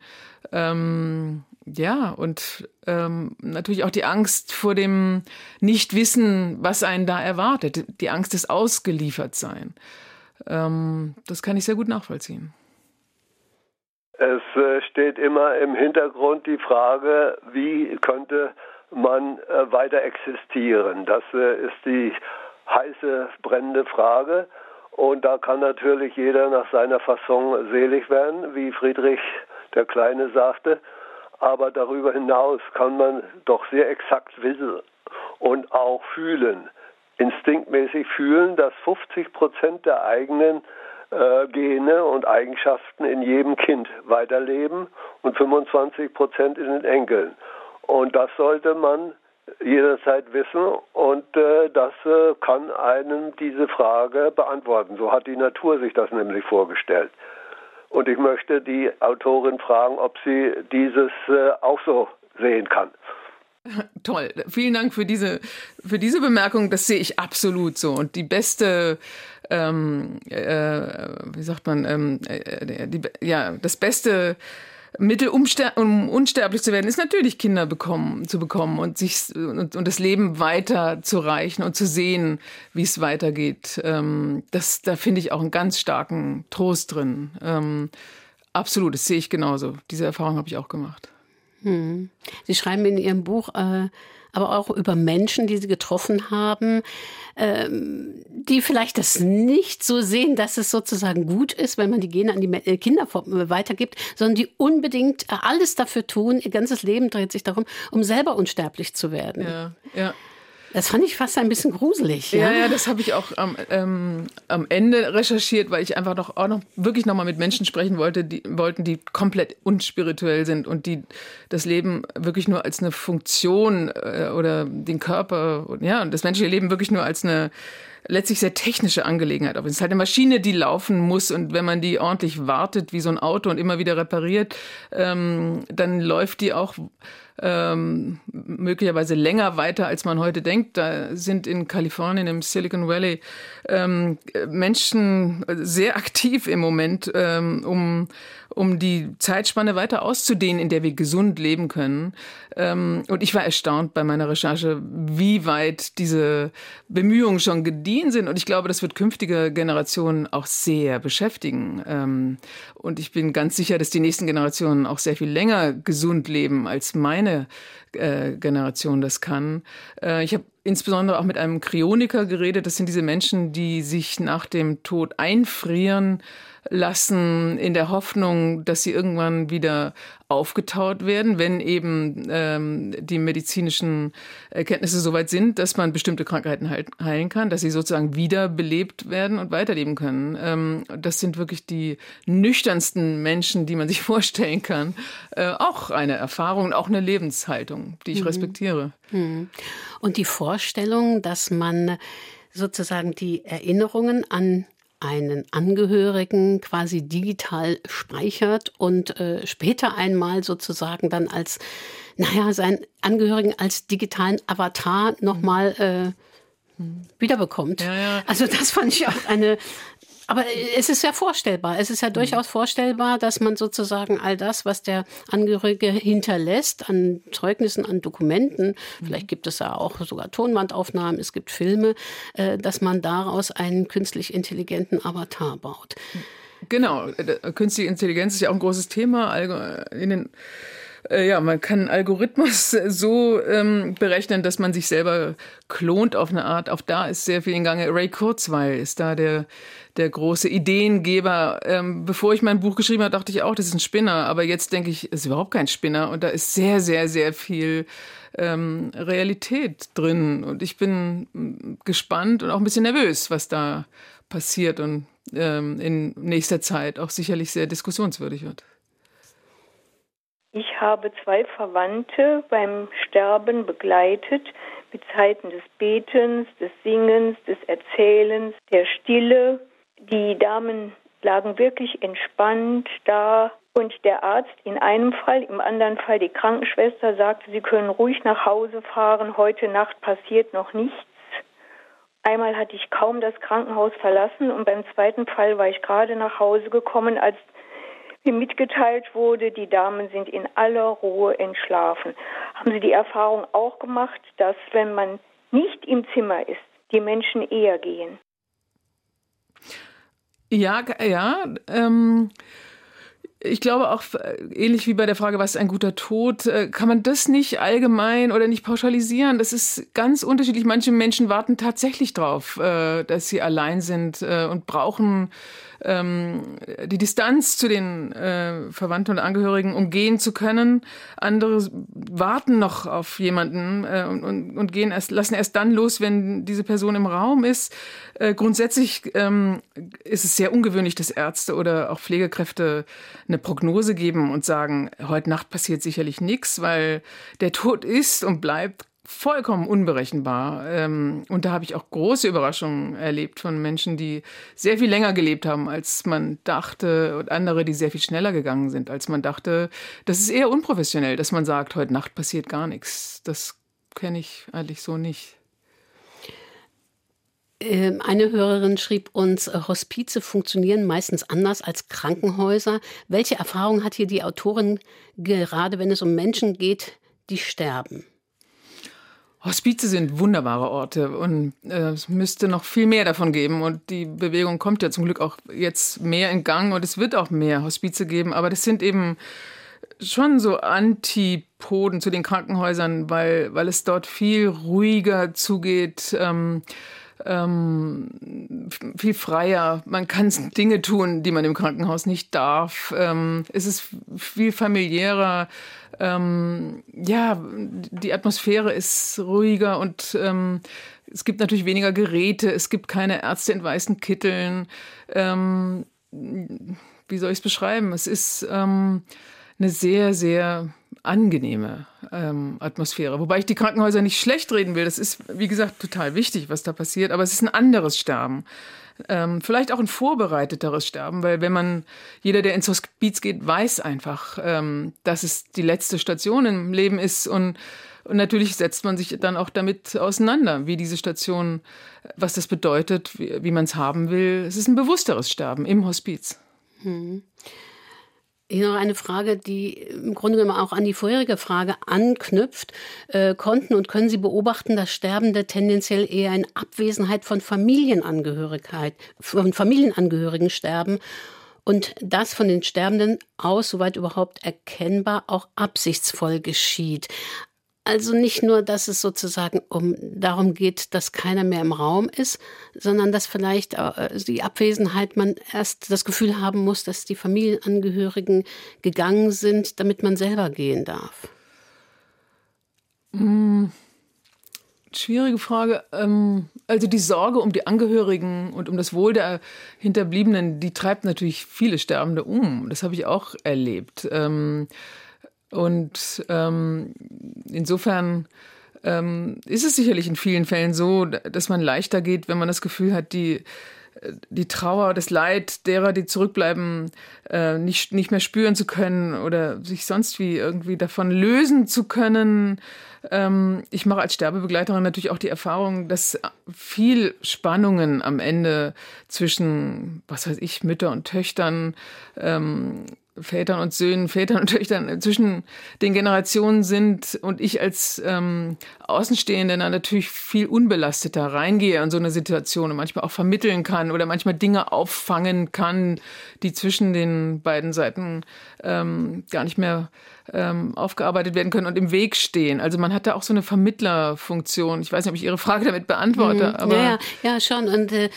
Ähm, ja, und ähm, natürlich auch die Angst vor dem Nichtwissen, was einen da erwartet, die Angst des Ausgeliefertsein. Ähm, das kann ich sehr gut nachvollziehen. Es äh, steht immer im Hintergrund die Frage, wie könnte man äh, weiter existieren? Das äh, ist die heiße, brennende Frage. Und da kann natürlich jeder nach seiner Fasson selig werden, wie Friedrich der Kleine sagte. Aber darüber hinaus kann man doch sehr exakt wissen und auch fühlen, instinktmäßig fühlen, dass 50 Prozent der eigenen äh, Gene und Eigenschaften in jedem Kind weiterleben und 25 Prozent in den Enkeln. Und das sollte man jederzeit wissen und äh, das äh, kann einem diese Frage beantworten. So hat die Natur sich das nämlich vorgestellt. Und ich möchte die Autorin fragen, ob sie dieses äh, auch so sehen kann. Toll. Vielen Dank für diese, für diese Bemerkung. Das sehe ich absolut so. Und die beste, ähm, äh, wie sagt man, ähm, äh, die, ja, das beste Mittel, um, um, unsterblich zu werden, ist natürlich Kinder bekommen, zu bekommen und sich und, und das Leben weiter zu reichen und zu sehen, wie es weitergeht. Ähm, das, da finde ich auch einen ganz starken Trost drin. Ähm, absolut, das sehe ich genauso. Diese Erfahrung habe ich auch gemacht. Hm. Sie schreiben in Ihrem Buch äh, aber auch über Menschen, die Sie getroffen haben, ähm, die vielleicht das nicht so sehen, dass es sozusagen gut ist, wenn man die Gene an die äh, Kinder äh, weitergibt, sondern die unbedingt äh, alles dafür tun, ihr ganzes Leben dreht sich darum, um selber unsterblich zu werden. Ja, ja. Das fand ich fast ein bisschen gruselig. Ja, ja, ja das habe ich auch am, ähm, am Ende recherchiert, weil ich einfach noch, auch noch wirklich noch mal mit Menschen sprechen wollte, die wollten, die komplett unspirituell sind und die das Leben wirklich nur als eine Funktion äh, oder den Körper, ja, und das menschliche Leben wirklich nur als eine letztlich sehr technische Angelegenheit. Es ist halt eine Maschine, die laufen muss und wenn man die ordentlich wartet wie so ein Auto und immer wieder repariert, ähm, dann läuft die auch ähm, möglicherweise länger weiter, als man heute denkt. Da sind in Kalifornien, im Silicon Valley, ähm, Menschen sehr aktiv im Moment, ähm, um um die Zeitspanne weiter auszudehnen, in der wir gesund leben können. Ähm, und ich war erstaunt bei meiner Recherche, wie weit diese Bemühungen schon gediehen sind. Und ich glaube, das wird künftige Generationen auch sehr beschäftigen. Ähm, und ich bin ganz sicher, dass die nächsten Generationen auch sehr viel länger gesund leben, als meine äh, Generation das kann. Äh, ich habe insbesondere auch mit einem Kryoniker geredet. Das sind diese Menschen, die sich nach dem Tod einfrieren lassen in der Hoffnung, dass sie irgendwann wieder aufgetaut werden, wenn eben ähm, die medizinischen Erkenntnisse soweit sind, dass man bestimmte Krankheiten heilen kann, dass sie sozusagen wiederbelebt werden und weiterleben können. Ähm, das sind wirklich die nüchternsten Menschen, die man sich vorstellen kann. Äh, auch eine Erfahrung, auch eine Lebenshaltung, die ich mhm. respektiere. Mhm. Und die Vorstellung, dass man sozusagen die Erinnerungen an einen Angehörigen quasi digital speichert und äh, später einmal sozusagen dann als, naja, seinen Angehörigen als digitalen Avatar nochmal äh, wiederbekommt. Ja, ja. Also das fand ich auch eine, aber es ist ja vorstellbar. Es ist ja mhm. durchaus vorstellbar, dass man sozusagen all das, was der Angehörige hinterlässt, an Zeugnissen, an Dokumenten, mhm. vielleicht gibt es ja auch sogar Tonbandaufnahmen, es gibt Filme, äh, dass man daraus einen künstlich intelligenten Avatar baut. Genau, äh, künstliche Intelligenz ist ja auch ein großes Thema in den äh, ja, man kann einen Algorithmus so ähm, berechnen, dass man sich selber klont auf eine Art. Auch da ist sehr viel in Gange. Ray Kurzweil ist da der, der große Ideengeber. Ähm, bevor ich mein Buch geschrieben habe, dachte ich auch, das ist ein Spinner. Aber jetzt denke ich, es ist überhaupt kein Spinner. Und da ist sehr, sehr, sehr viel ähm, Realität drin. Und ich bin mm, gespannt und auch ein bisschen nervös, was da passiert und ähm, in nächster Zeit auch sicherlich sehr diskussionswürdig wird. Ich habe zwei Verwandte beim Sterben begleitet mit Zeiten des Betens, des Singens, des Erzählens, der Stille. Die Damen lagen wirklich entspannt da und der Arzt in einem Fall, im anderen Fall die Krankenschwester sagte, sie können ruhig nach Hause fahren, heute Nacht passiert noch nichts. Einmal hatte ich kaum das Krankenhaus verlassen und beim zweiten Fall war ich gerade nach Hause gekommen, als mir mitgeteilt wurde, die Damen sind in aller Ruhe entschlafen. Haben Sie die Erfahrung auch gemacht, dass wenn man nicht im Zimmer ist, die Menschen eher gehen? Ja, ja. Ähm ich glaube auch, äh, ähnlich wie bei der Frage, was ist ein guter Tod, äh, kann man das nicht allgemein oder nicht pauschalisieren. Das ist ganz unterschiedlich. Manche Menschen warten tatsächlich drauf, äh, dass sie allein sind und brauchen ähm, die Distanz zu den Verwandten und Angehörigen umgehen zu können. Andere warten noch auf jemanden und, und, gehen erst, lassen erst dann los, wenn diese Person im Raum ist. Grundsätzlich ähm, ist es sehr ungewöhnlich, dass Ärzte oder auch Pflegekräfte eine Prognose geben und sagen, heute Nacht passiert sicherlich nichts, weil der Tod ist und bleibt vollkommen unberechenbar. Ähm, und da habe ich auch große Überraschungen erlebt von Menschen, die sehr viel länger gelebt haben, als man dachte, und andere, die sehr viel schneller gegangen sind, als man dachte. Das ist eher unprofessionell, dass man sagt, heute Nacht passiert gar nichts. Das kenne ich eigentlich so nicht. Ähm, eine Hörerin schrieb uns, äh, Hospize funktionieren meistens anders als Krankenhäuser. Welche Erfahrung hat hier die Autorin, gerade wenn es um Menschen geht, die sterben? Hospize sind wunderbare Orte und äh, es müsste noch viel mehr davon geben. Und die Bewegung kommt ja zum Glück auch jetzt mehr in Gang und es wird auch mehr Hospize geben. Aber das sind eben schon so Antipoden zu den Krankenhäusern, weil, weil es dort viel ruhiger zugeht. Ähm, ähm, viel freier. Man kann Dinge tun, die man im Krankenhaus nicht darf. Ähm, es ist viel familiärer ähm, ja, die Atmosphäre ist ruhiger und ähm, es gibt natürlich weniger Geräte, es gibt keine Ärzte in weißen Kitteln. Ähm, wie soll ich es beschreiben? Es ist ähm, eine sehr, sehr angenehme ähm, Atmosphäre. Wobei ich die Krankenhäuser nicht schlecht reden will. Das ist, wie gesagt, total wichtig, was da passiert. Aber es ist ein anderes Sterben. Ähm, vielleicht auch ein vorbereiteteres Sterben, weil wenn man, jeder, der ins Hospiz geht, weiß einfach, ähm, dass es die letzte Station im Leben ist und und natürlich setzt man sich dann auch damit auseinander, wie diese Station, was das bedeutet, wie, wie man es haben will. Es ist ein bewussteres Sterben im Hospiz. Hm. Hier noch eine Frage, die im Grunde genommen auch an die vorherige Frage anknüpft. Äh, konnten und können Sie beobachten, dass Sterbende tendenziell eher in Abwesenheit von Familienangehörigkeit, von Familienangehörigen sterben und das von den Sterbenden aus, soweit überhaupt erkennbar, auch absichtsvoll geschieht. Also nicht nur, dass es sozusagen um darum geht, dass keiner mehr im Raum ist, sondern dass vielleicht äh, die Abwesenheit man erst das Gefühl haben muss, dass die Familienangehörigen gegangen sind, damit man selber gehen darf. Hm. Schwierige Frage. Ähm, also die Sorge um die Angehörigen und um das Wohl der Hinterbliebenen, die treibt natürlich viele Sterbende um. Das habe ich auch erlebt. Und ähm, insofern ähm, ist es sicherlich in vielen Fällen so, dass man leichter geht, wenn man das Gefühl hat, die die Trauer, das Leid derer, die zurückbleiben, äh, nicht, nicht mehr spüren zu können oder sich sonst wie irgendwie davon lösen zu können. Ähm, ich mache als Sterbebegleiterin natürlich auch die Erfahrung, dass viel Spannungen am Ende zwischen, was weiß ich, Mütter und Töchtern ähm, Vätern und Söhnen, Vätern und Töchtern zwischen den Generationen sind und ich als ähm, Außenstehende natürlich viel unbelasteter reingehe in so eine Situation und manchmal auch vermitteln kann oder manchmal Dinge auffangen kann, die zwischen den beiden Seiten ähm, gar nicht mehr ähm, aufgearbeitet werden können und im Weg stehen. Also man hat da auch so eine Vermittlerfunktion. Ich weiß nicht, ob ich Ihre Frage damit beantworte. Mhm. Aber ja, ja, schon. Und äh,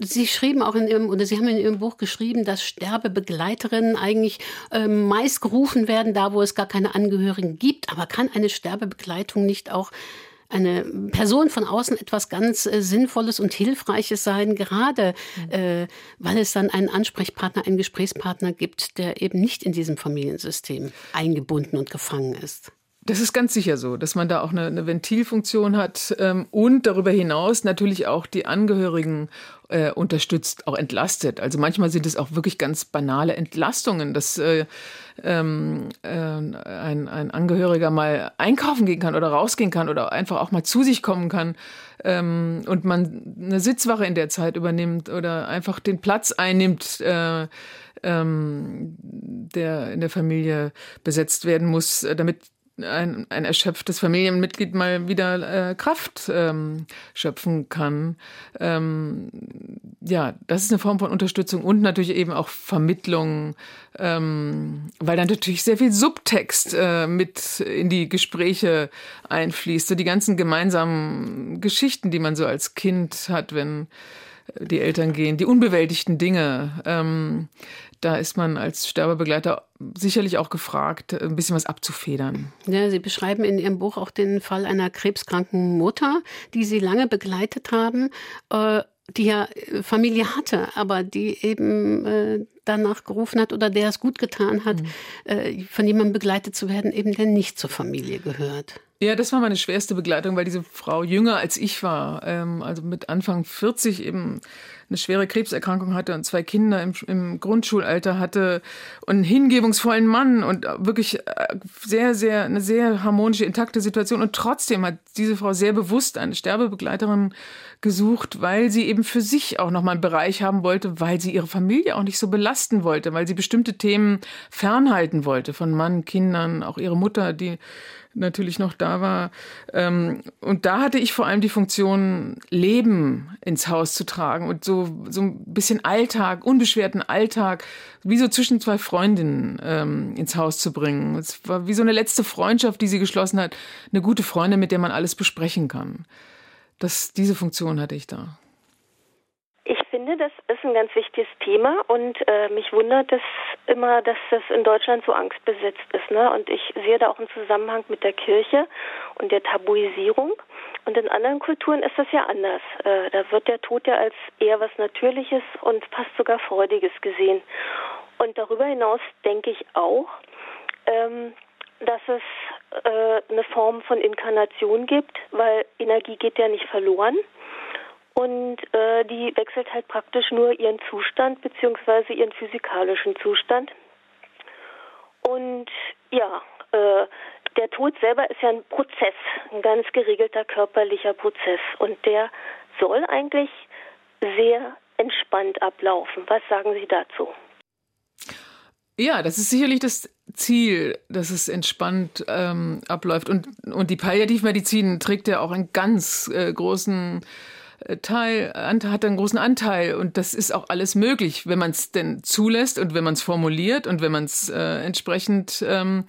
Sie schrieben auch in Ihrem, oder Sie haben in Ihrem Buch geschrieben, dass Sterbebegleiterinnen eigentlich äh, meist gerufen werden, da wo es gar keine Angehörigen gibt. Aber kann eine Sterbebegleitung nicht auch eine Person von außen etwas ganz äh, Sinnvolles und Hilfreiches sein, gerade mhm. äh, weil es dann einen Ansprechpartner, einen Gesprächspartner gibt, der eben nicht in diesem Familiensystem eingebunden und gefangen ist. Das ist ganz sicher so, dass man da auch eine, eine Ventilfunktion hat ähm, und darüber hinaus natürlich auch die Angehörigen äh, unterstützt, auch entlastet. Also manchmal sind es auch wirklich ganz banale Entlastungen, dass äh, ähm, äh, ein, ein Angehöriger mal einkaufen gehen kann oder rausgehen kann oder einfach auch mal zu sich kommen kann ähm, und man eine Sitzwache in der Zeit übernimmt oder einfach den Platz einnimmt. Äh, ähm, der in der Familie besetzt werden muss, damit ein, ein erschöpftes Familienmitglied mal wieder äh, Kraft ähm, schöpfen kann. Ähm, ja, das ist eine Form von Unterstützung und natürlich eben auch Vermittlung, ähm, weil dann natürlich sehr viel Subtext äh, mit in die Gespräche einfließt. So die ganzen gemeinsamen Geschichten, die man so als Kind hat, wenn die Eltern gehen, die unbewältigten Dinge. Ähm, da ist man als Sterbebegleiter sicherlich auch gefragt, ein bisschen was abzufedern. Ja, Sie beschreiben in Ihrem Buch auch den Fall einer krebskranken Mutter, die Sie lange begleitet haben, äh, die ja Familie hatte, aber die eben äh, danach gerufen hat oder der es gut getan hat, mhm. äh, von jemandem begleitet zu werden, eben der nicht zur Familie gehört. Ja, das war meine schwerste Begleitung, weil diese Frau jünger als ich war, ähm, also mit Anfang 40 eben eine schwere Krebserkrankung hatte und zwei Kinder im, im Grundschulalter hatte und einen hingebungsvollen Mann und wirklich äh, sehr, sehr, eine sehr harmonische, intakte Situation. Und trotzdem hat diese Frau sehr bewusst eine Sterbebegleiterin gesucht, weil sie eben für sich auch nochmal einen Bereich haben wollte, weil sie ihre Familie auch nicht so belasten wollte, weil sie bestimmte Themen fernhalten wollte von Mann, Kindern, auch ihre Mutter, die natürlich noch da war. Ähm, und da hatte ich vor allem die Funktion, Leben ins Haus zu tragen und so, so ein bisschen Alltag, unbeschwerten Alltag, wie so zwischen zwei Freundinnen ähm, ins Haus zu bringen. Es war wie so eine letzte Freundschaft, die sie geschlossen hat. Eine gute Freundin, mit der man alles besprechen kann. Das, diese Funktion hatte ich da finde, das ist ein ganz wichtiges Thema und äh, mich wundert es immer, dass das in Deutschland so angstbesetzt ist. Ne? Und ich sehe da auch einen Zusammenhang mit der Kirche und der Tabuisierung. Und in anderen Kulturen ist das ja anders. Äh, da wird der Tod ja als eher was Natürliches und fast sogar Freudiges gesehen. Und darüber hinaus denke ich auch, ähm, dass es äh, eine Form von Inkarnation gibt, weil Energie geht ja nicht verloren. Und äh, die wechselt halt praktisch nur ihren Zustand beziehungsweise ihren physikalischen Zustand. Und ja, äh, der Tod selber ist ja ein Prozess, ein ganz geregelter körperlicher Prozess. Und der soll eigentlich sehr entspannt ablaufen. Was sagen Sie dazu? Ja, das ist sicherlich das Ziel, dass es entspannt ähm, abläuft. Und, und die Palliativmedizin trägt ja auch einen ganz äh, großen Teil, hat einen großen Anteil und das ist auch alles möglich, wenn man es denn zulässt und wenn man es formuliert und wenn man es äh, entsprechend ähm,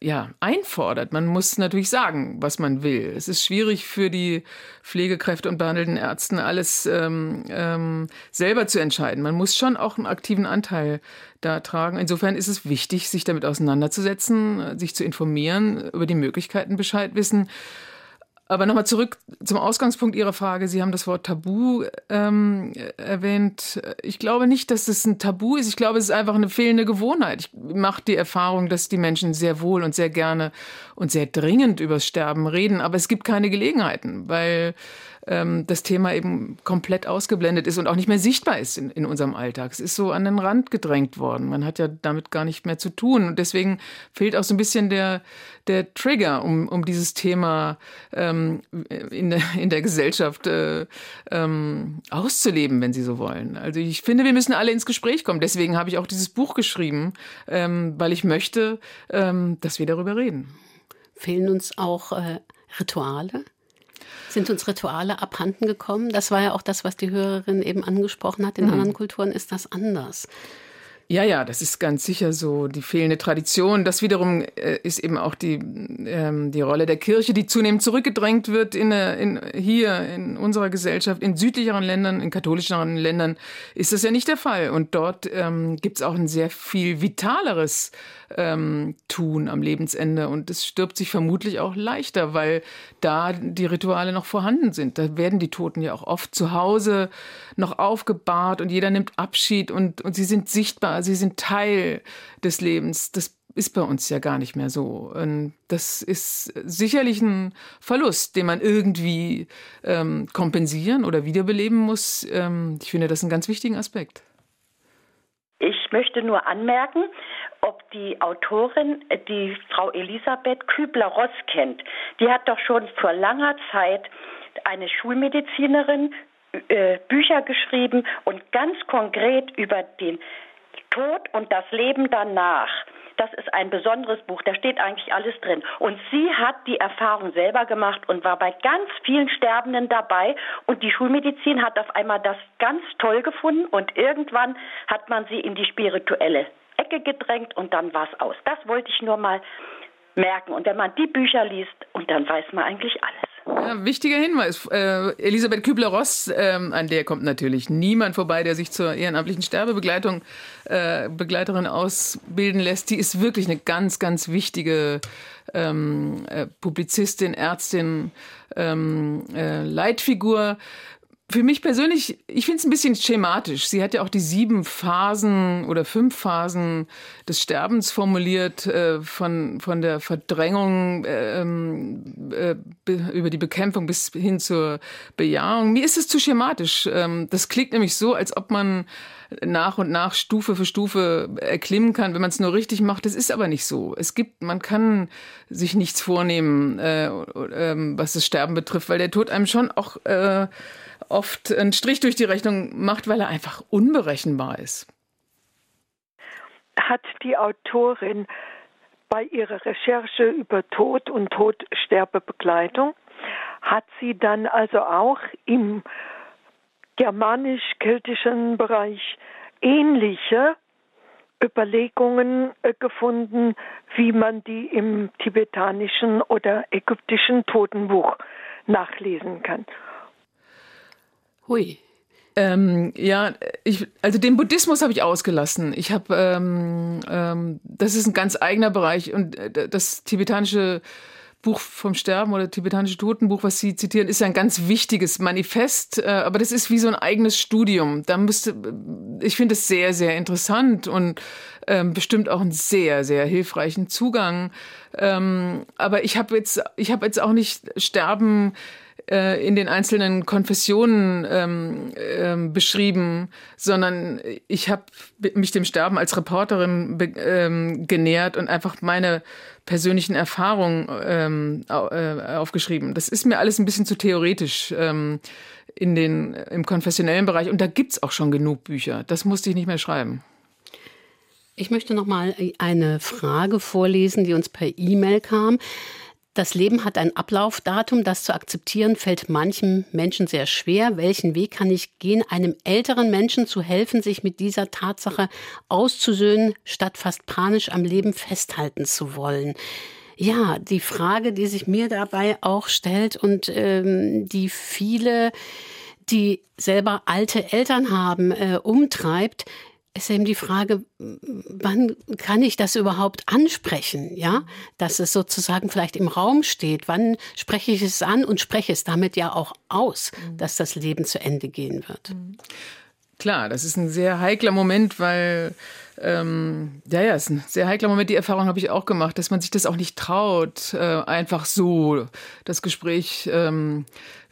ja, einfordert. Man muss natürlich sagen, was man will. Es ist schwierig für die Pflegekräfte und behandelnden Ärzten, alles ähm, ähm, selber zu entscheiden. Man muss schon auch einen aktiven Anteil da tragen. Insofern ist es wichtig, sich damit auseinanderzusetzen, sich zu informieren, über die Möglichkeiten Bescheid wissen aber nochmal zurück zum Ausgangspunkt Ihrer Frage. Sie haben das Wort Tabu ähm, erwähnt. Ich glaube nicht, dass das ein Tabu ist. Ich glaube, es ist einfach eine fehlende Gewohnheit. Ich mache die Erfahrung, dass die Menschen sehr wohl und sehr gerne und sehr dringend übers Sterben reden, aber es gibt keine Gelegenheiten, weil ähm, das Thema eben komplett ausgeblendet ist und auch nicht mehr sichtbar ist in, in unserem Alltag. Es ist so an den Rand gedrängt worden. Man hat ja damit gar nicht mehr zu tun. Und deswegen fehlt auch so ein bisschen der, der Trigger, um, um dieses Thema ähm, in, der, in der Gesellschaft äh, ähm, auszuleben, wenn Sie so wollen. Also ich finde, wir müssen alle ins Gespräch kommen. Deswegen habe ich auch dieses Buch geschrieben, ähm, weil ich möchte, ähm, dass wir darüber reden. Fehlen uns auch äh, Rituale? Sind uns Rituale abhanden gekommen? Das war ja auch das, was die Hörerin eben angesprochen hat. In mhm. anderen Kulturen ist das anders. Ja, ja, das ist ganz sicher so. Die fehlende Tradition, das wiederum äh, ist eben auch die, ähm, die Rolle der Kirche, die zunehmend zurückgedrängt wird in, äh, in, hier in unserer Gesellschaft. In südlicheren Ländern, in katholischeren Ländern ist das ja nicht der Fall. Und dort ähm, gibt es auch ein sehr viel vitaleres ähm, tun am Lebensende. Und es stirbt sich vermutlich auch leichter, weil da die Rituale noch vorhanden sind. Da werden die Toten ja auch oft zu Hause noch aufgebahrt und jeder nimmt Abschied und, und sie sind sichtbar, sie sind Teil des Lebens. Das ist bei uns ja gar nicht mehr so. Und das ist sicherlich ein Verlust, den man irgendwie ähm, kompensieren oder wiederbeleben muss. Ähm, ich finde das einen ganz wichtigen Aspekt. Ich möchte nur anmerken, ob die Autorin die Frau Elisabeth Kübler-Ross kennt. Die hat doch schon vor langer Zeit eine Schulmedizinerin äh, Bücher geschrieben und ganz konkret über den Tod und das Leben danach das ist ein besonderes Buch, da steht eigentlich alles drin. Und sie hat die Erfahrung selber gemacht und war bei ganz vielen Sterbenden dabei. Und die Schulmedizin hat auf einmal das ganz toll gefunden und irgendwann hat man sie in die spirituelle Ecke gedrängt und dann war es aus. Das wollte ich nur mal merken. Und wenn man die Bücher liest, und dann weiß man eigentlich alles. Ja, wichtiger Hinweis. Äh, Elisabeth Kübler-Ross, äh, an der kommt natürlich niemand vorbei, der sich zur ehrenamtlichen Sterbebegleitung äh, Begleiterin ausbilden lässt. Die ist wirklich eine ganz, ganz wichtige ähm, äh, Publizistin, Ärztin, ähm, äh, Leitfigur für mich persönlich, ich finde es ein bisschen schematisch. Sie hat ja auch die sieben Phasen oder fünf Phasen des Sterbens formuliert, äh, von, von der Verdrängung ähm, äh, über die Bekämpfung bis hin zur Bejahung. Mir ist es zu schematisch. Ähm, das klingt nämlich so, als ob man nach und nach Stufe für Stufe erklimmen kann, wenn man es nur richtig macht. Das ist aber nicht so. Es gibt, man kann sich nichts vornehmen, äh, äh, was das Sterben betrifft, weil der Tod einem schon auch äh, oft einen Strich durch die Rechnung macht, weil er einfach unberechenbar ist. Hat die Autorin bei ihrer Recherche über Tod und Todsterbebegleitung, hat sie dann also auch im germanisch-keltischen Bereich ähnliche Überlegungen äh, gefunden, wie man die im tibetanischen oder ägyptischen Totenbuch nachlesen kann. Hui. Ähm, ja, ich, also den Buddhismus habe ich ausgelassen. Ich habe, ähm, ähm, das ist ein ganz eigener Bereich und äh, das tibetanische Buch vom Sterben oder tibetanische Totenbuch, was Sie zitieren, ist ein ganz wichtiges Manifest, äh, aber das ist wie so ein eigenes Studium. Da müsste, ich finde es sehr, sehr interessant und ähm, bestimmt auch einen sehr, sehr hilfreichen Zugang. Ähm, aber ich habe jetzt, ich habe jetzt auch nicht Sterben äh, in den einzelnen Konfessionen ähm, ähm, beschrieben, sondern ich habe mich dem Sterben als Reporterin ähm, genähert und einfach meine persönlichen Erfahrungen ähm, äh, aufgeschrieben. Das ist mir alles ein bisschen zu theoretisch ähm, in den, im konfessionellen Bereich und da gibt's auch schon genug Bücher. Das musste ich nicht mehr schreiben. Ich möchte noch mal eine Frage vorlesen, die uns per E-Mail kam. Das Leben hat ein Ablaufdatum, das zu akzeptieren fällt manchem Menschen sehr schwer. Welchen Weg kann ich gehen, einem älteren Menschen zu helfen, sich mit dieser Tatsache auszusöhnen, statt fast panisch am Leben festhalten zu wollen? Ja, die Frage, die sich mir dabei auch stellt und ähm, die viele, die selber alte Eltern haben, äh, umtreibt, ist eben die Frage, wann kann ich das überhaupt ansprechen? Ja, dass es sozusagen vielleicht im Raum steht. Wann spreche ich es an und spreche es damit ja auch aus, dass das Leben zu Ende gehen wird? Klar, das ist ein sehr heikler Moment, weil ähm, ja, ja, ist ein sehr heikler Moment. Die Erfahrung habe ich auch gemacht, dass man sich das auch nicht traut, äh, einfach so das Gespräch ähm,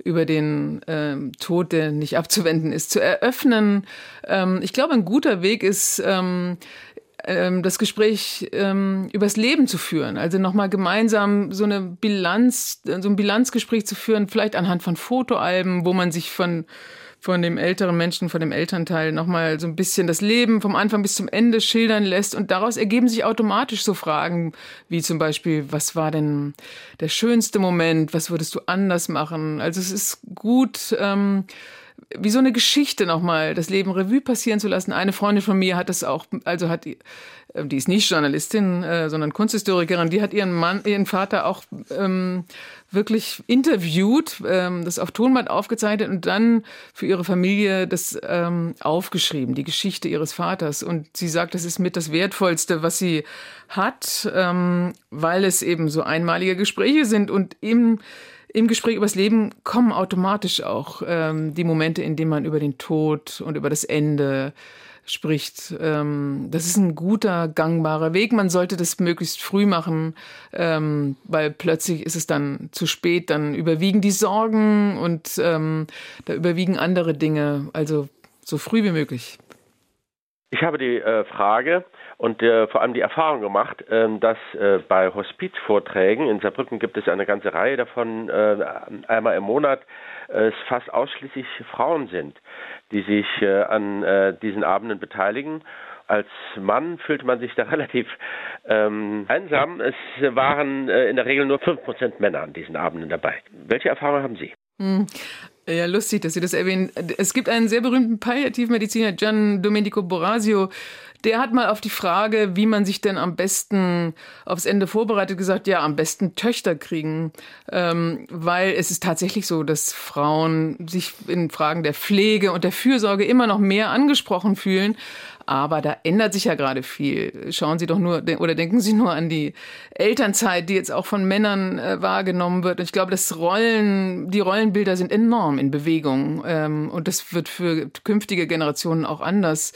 über den ähm, Tod, der nicht abzuwenden ist, zu eröffnen. Ähm, ich glaube, ein guter Weg ist, ähm, ähm, das Gespräch ähm, übers Leben zu führen. Also nochmal gemeinsam so eine Bilanz, so ein Bilanzgespräch zu führen, vielleicht anhand von Fotoalben, wo man sich von von dem älteren Menschen, von dem Elternteil nochmal so ein bisschen das Leben vom Anfang bis zum Ende schildern lässt. Und daraus ergeben sich automatisch so Fragen wie zum Beispiel, was war denn der schönste Moment? Was würdest du anders machen? Also es ist gut, ähm, wie so eine Geschichte nochmal, das Leben Revue passieren zu lassen. Eine Freundin von mir hat das auch, also hat die, äh, die ist nicht Journalistin, äh, sondern Kunsthistorikerin, die hat ihren Mann, ihren Vater auch ähm, wirklich interviewt, ähm, das auf Tonband aufgezeichnet und dann für ihre Familie das ähm, aufgeschrieben, die Geschichte ihres Vaters. Und sie sagt, das ist mit das Wertvollste, was sie hat, ähm, weil es eben so einmalige Gespräche sind und im im Gespräch übers Leben kommen automatisch auch ähm, die Momente, in denen man über den Tod und über das Ende spricht. Ähm, das ist ein guter, gangbarer Weg. Man sollte das möglichst früh machen, ähm, weil plötzlich ist es dann zu spät. Dann überwiegen die Sorgen und ähm, da überwiegen andere Dinge. Also so früh wie möglich. Ich habe die äh, Frage und äh, vor allem die Erfahrung gemacht, äh, dass bei Hospizvorträgen in Saarbrücken gibt es eine ganze Reihe davon, äh, einmal im Monat, es fast ausschließlich Frauen sind, die sich äh, an äh, diesen Abenden beteiligen. Als Mann fühlte man sich da relativ ähm, einsam. Es waren äh, in der Regel nur 5% Männer an diesen Abenden dabei. Welche Erfahrungen haben Sie? Hm. Ja, lustig, dass Sie das erwähnen. Es gibt einen sehr berühmten Palliativmediziner, Gian Domenico Borasio, der hat mal auf die Frage, wie man sich denn am besten aufs Ende vorbereitet, gesagt, ja, am besten Töchter kriegen. Ähm, weil es ist tatsächlich so, dass Frauen sich in Fragen der Pflege und der Fürsorge immer noch mehr angesprochen fühlen aber da ändert sich ja gerade viel. Schauen Sie doch nur oder denken Sie nur an die Elternzeit, die jetzt auch von Männern äh, wahrgenommen wird. Und ich glaube, das Rollen, die Rollenbilder sind enorm in Bewegung. Ähm, und das wird für künftige Generationen auch anders.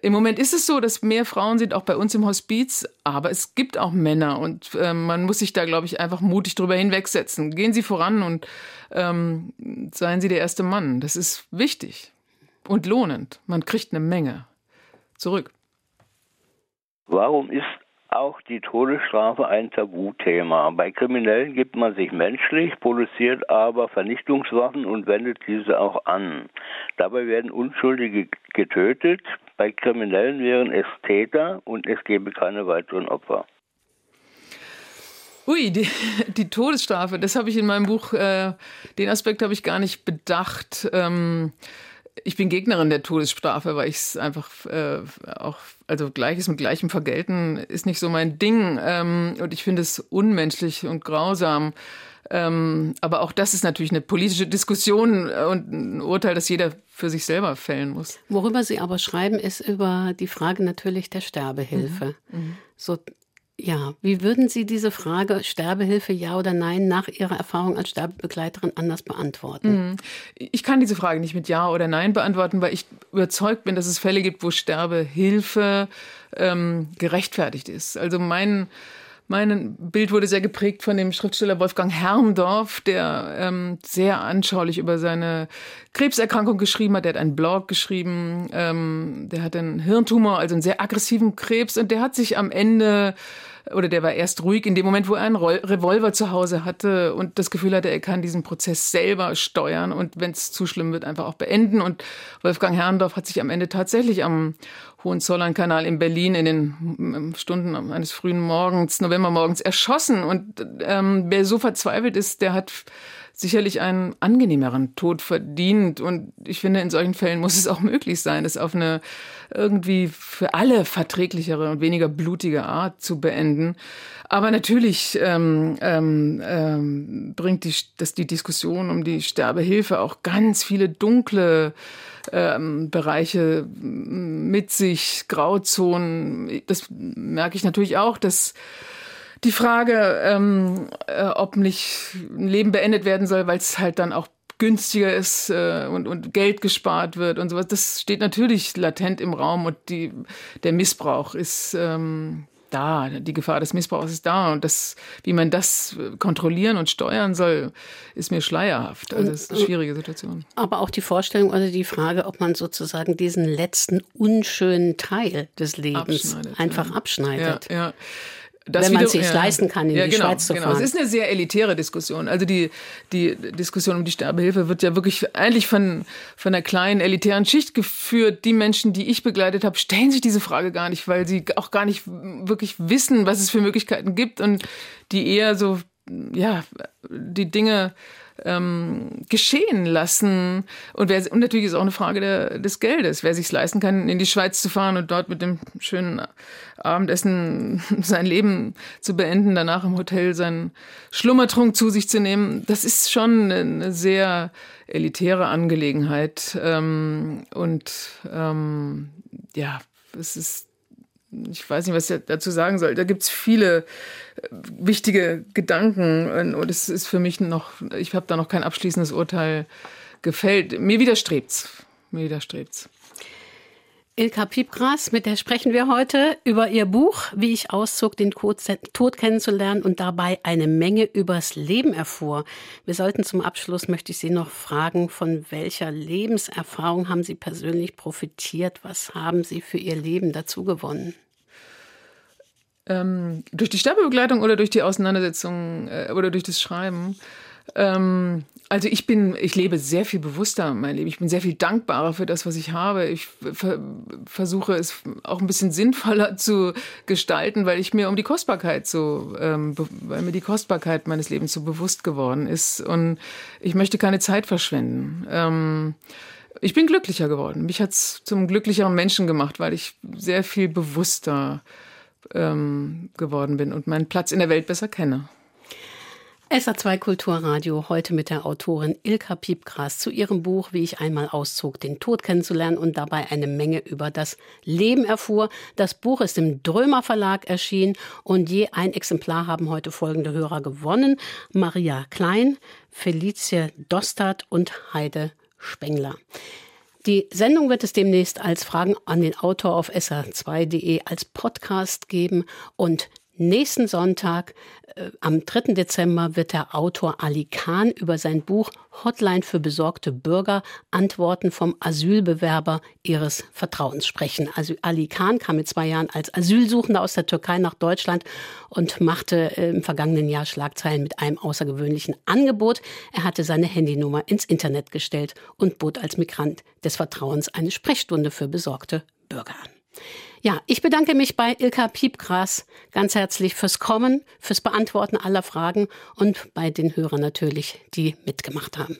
Im Moment ist es so, dass mehr Frauen sind, auch bei uns im Hospiz, aber es gibt auch Männer und äh, man muss sich da, glaube ich, einfach mutig drüber hinwegsetzen. Gehen Sie voran und ähm, seien Sie der erste Mann. Das ist wichtig und lohnend. Man kriegt eine Menge zurück. Warum ist auch die Todesstrafe ein Tabuthema? Bei Kriminellen gibt man sich menschlich, produziert aber Vernichtungswaffen und wendet diese auch an. Dabei werden Unschuldige getötet. Bei Kriminellen wären es Täter und es gäbe keine weiteren Opfer. Ui, die, die Todesstrafe, das habe ich in meinem Buch, äh, den Aspekt habe ich gar nicht bedacht. Ähm, ich bin Gegnerin der Todesstrafe, weil ich es einfach äh, auch, also Gleiches mit Gleichem vergelten ist nicht so mein Ding. Ähm, und ich finde es unmenschlich und grausam. Ähm, aber auch das ist natürlich eine politische Diskussion und ein Urteil, das jeder für sich selber fällen muss. Worüber Sie aber schreiben, ist über die Frage natürlich der Sterbehilfe. Mhm. Mhm. So ja, wie würden Sie diese Frage Sterbehilfe ja oder nein nach Ihrer Erfahrung als Sterbebegleiterin anders beantworten? Mhm. Ich kann diese Frage nicht mit Ja oder Nein beantworten, weil ich überzeugt bin, dass es Fälle gibt, wo Sterbehilfe ähm, gerechtfertigt ist. Also mein mein Bild wurde sehr geprägt von dem Schriftsteller Wolfgang Herrndorf, der ähm, sehr anschaulich über seine Krebserkrankung geschrieben hat. Der hat einen Blog geschrieben, ähm, der hat einen Hirntumor, also einen sehr aggressiven Krebs und der hat sich am Ende oder der war erst ruhig in dem Moment, wo er einen Revolver zu Hause hatte und das Gefühl hatte, er kann diesen Prozess selber steuern und wenn es zu schlimm wird, einfach auch beenden. Und Wolfgang Herrndorf hat sich am Ende tatsächlich am Hohenzollern-Kanal in Berlin in den Stunden eines frühen Morgens, Novembermorgens erschossen. Und ähm, wer so verzweifelt ist, der hat sicherlich einen angenehmeren Tod verdient. Und ich finde, in solchen Fällen muss es auch möglich sein, es auf eine irgendwie für alle verträglichere und weniger blutige Art zu beenden. Aber natürlich ähm, ähm, ähm, bringt die, das die Diskussion um die Sterbehilfe auch ganz viele dunkle ähm, Bereiche mit sich, Grauzonen. Das merke ich natürlich auch, dass die Frage, ähm, äh, ob nicht ein Leben beendet werden soll, weil es halt dann auch günstiger ist äh, und, und Geld gespart wird und sowas, das steht natürlich latent im Raum und die, der Missbrauch ist ähm, da, die Gefahr des Missbrauchs ist da und das, wie man das kontrollieren und steuern soll, ist mir schleierhaft. Also das ist eine schwierige Situation. Aber auch die Vorstellung oder die Frage, ob man sozusagen diesen letzten unschönen Teil des Lebens abschneidet, einfach ja. abschneidet. Ja, ja. Das wenn man es sich ja, leisten kann, in ja, die genau, Schweiz zu genau. fahren. Es ist eine sehr elitäre Diskussion. Also die, die Diskussion um die Sterbehilfe wird ja wirklich eigentlich von, von einer kleinen elitären Schicht geführt. Die Menschen, die ich begleitet habe, stellen sich diese Frage gar nicht, weil sie auch gar nicht wirklich wissen, was es für Möglichkeiten gibt und die eher so, ja, die Dinge ähm, geschehen lassen. Und, wer, und natürlich ist auch eine Frage der, des Geldes. Wer sich leisten kann, in die Schweiz zu fahren und dort mit dem schönen Abendessen sein Leben zu beenden, danach im Hotel seinen Schlummertrunk zu sich zu nehmen, das ist schon eine sehr elitäre Angelegenheit. Ähm, und ähm, ja, es ist ich weiß nicht, was ich dazu sagen soll. Da gibt es viele äh, wichtige Gedanken und es ist für mich noch, ich habe da noch kein abschließendes Urteil gefällt. Mir widerstrebt's. Mir widerstrebt's. Ilka Piepgras, mit der sprechen wir heute über ihr Buch, wie ich auszog, den Tod kennenzulernen und dabei eine Menge übers Leben erfuhr. Wir sollten zum Abschluss, möchte ich Sie noch fragen, von welcher Lebenserfahrung haben Sie persönlich profitiert? Was haben Sie für Ihr Leben dazu gewonnen? Ähm, durch die Sterbebegleitung oder durch die Auseinandersetzung äh, oder durch das Schreiben? Ähm, also ich bin, ich lebe sehr viel bewusster mein Leben. Ich bin sehr viel dankbarer für das, was ich habe. Ich ver versuche es auch ein bisschen sinnvoller zu gestalten, weil ich mir um die Kostbarkeit so, ähm, weil mir die Kostbarkeit meines Lebens so bewusst geworden ist. Und ich möchte keine Zeit verschwenden. Ähm, ich bin glücklicher geworden. Mich hat es zum glücklicheren Menschen gemacht, weil ich sehr viel bewusster ähm, geworden bin und meinen Platz in der Welt besser kenne. SA2 Kulturradio heute mit der Autorin Ilka Piepgras zu ihrem Buch Wie ich einmal auszog, den Tod kennenzulernen und dabei eine Menge über das Leben erfuhr. Das Buch ist im Drömer Verlag erschienen und je ein Exemplar haben heute folgende Hörer gewonnen. Maria Klein, Felicie Dostert und Heide Spengler. Die Sendung wird es demnächst als Fragen an den Autor auf sr2.de als Podcast geben und Nächsten Sonntag, äh, am 3. Dezember, wird der Autor Ali Khan über sein Buch Hotline für besorgte Bürger Antworten vom Asylbewerber ihres Vertrauens sprechen. Also Ali Khan kam mit zwei Jahren als Asylsuchender aus der Türkei nach Deutschland und machte äh, im vergangenen Jahr Schlagzeilen mit einem außergewöhnlichen Angebot. Er hatte seine Handynummer ins Internet gestellt und bot als Migrant des Vertrauens eine Sprechstunde für besorgte Bürger an. Ja, ich bedanke mich bei Ilka Piepgras ganz herzlich fürs Kommen, fürs Beantworten aller Fragen und bei den Hörern natürlich, die mitgemacht haben.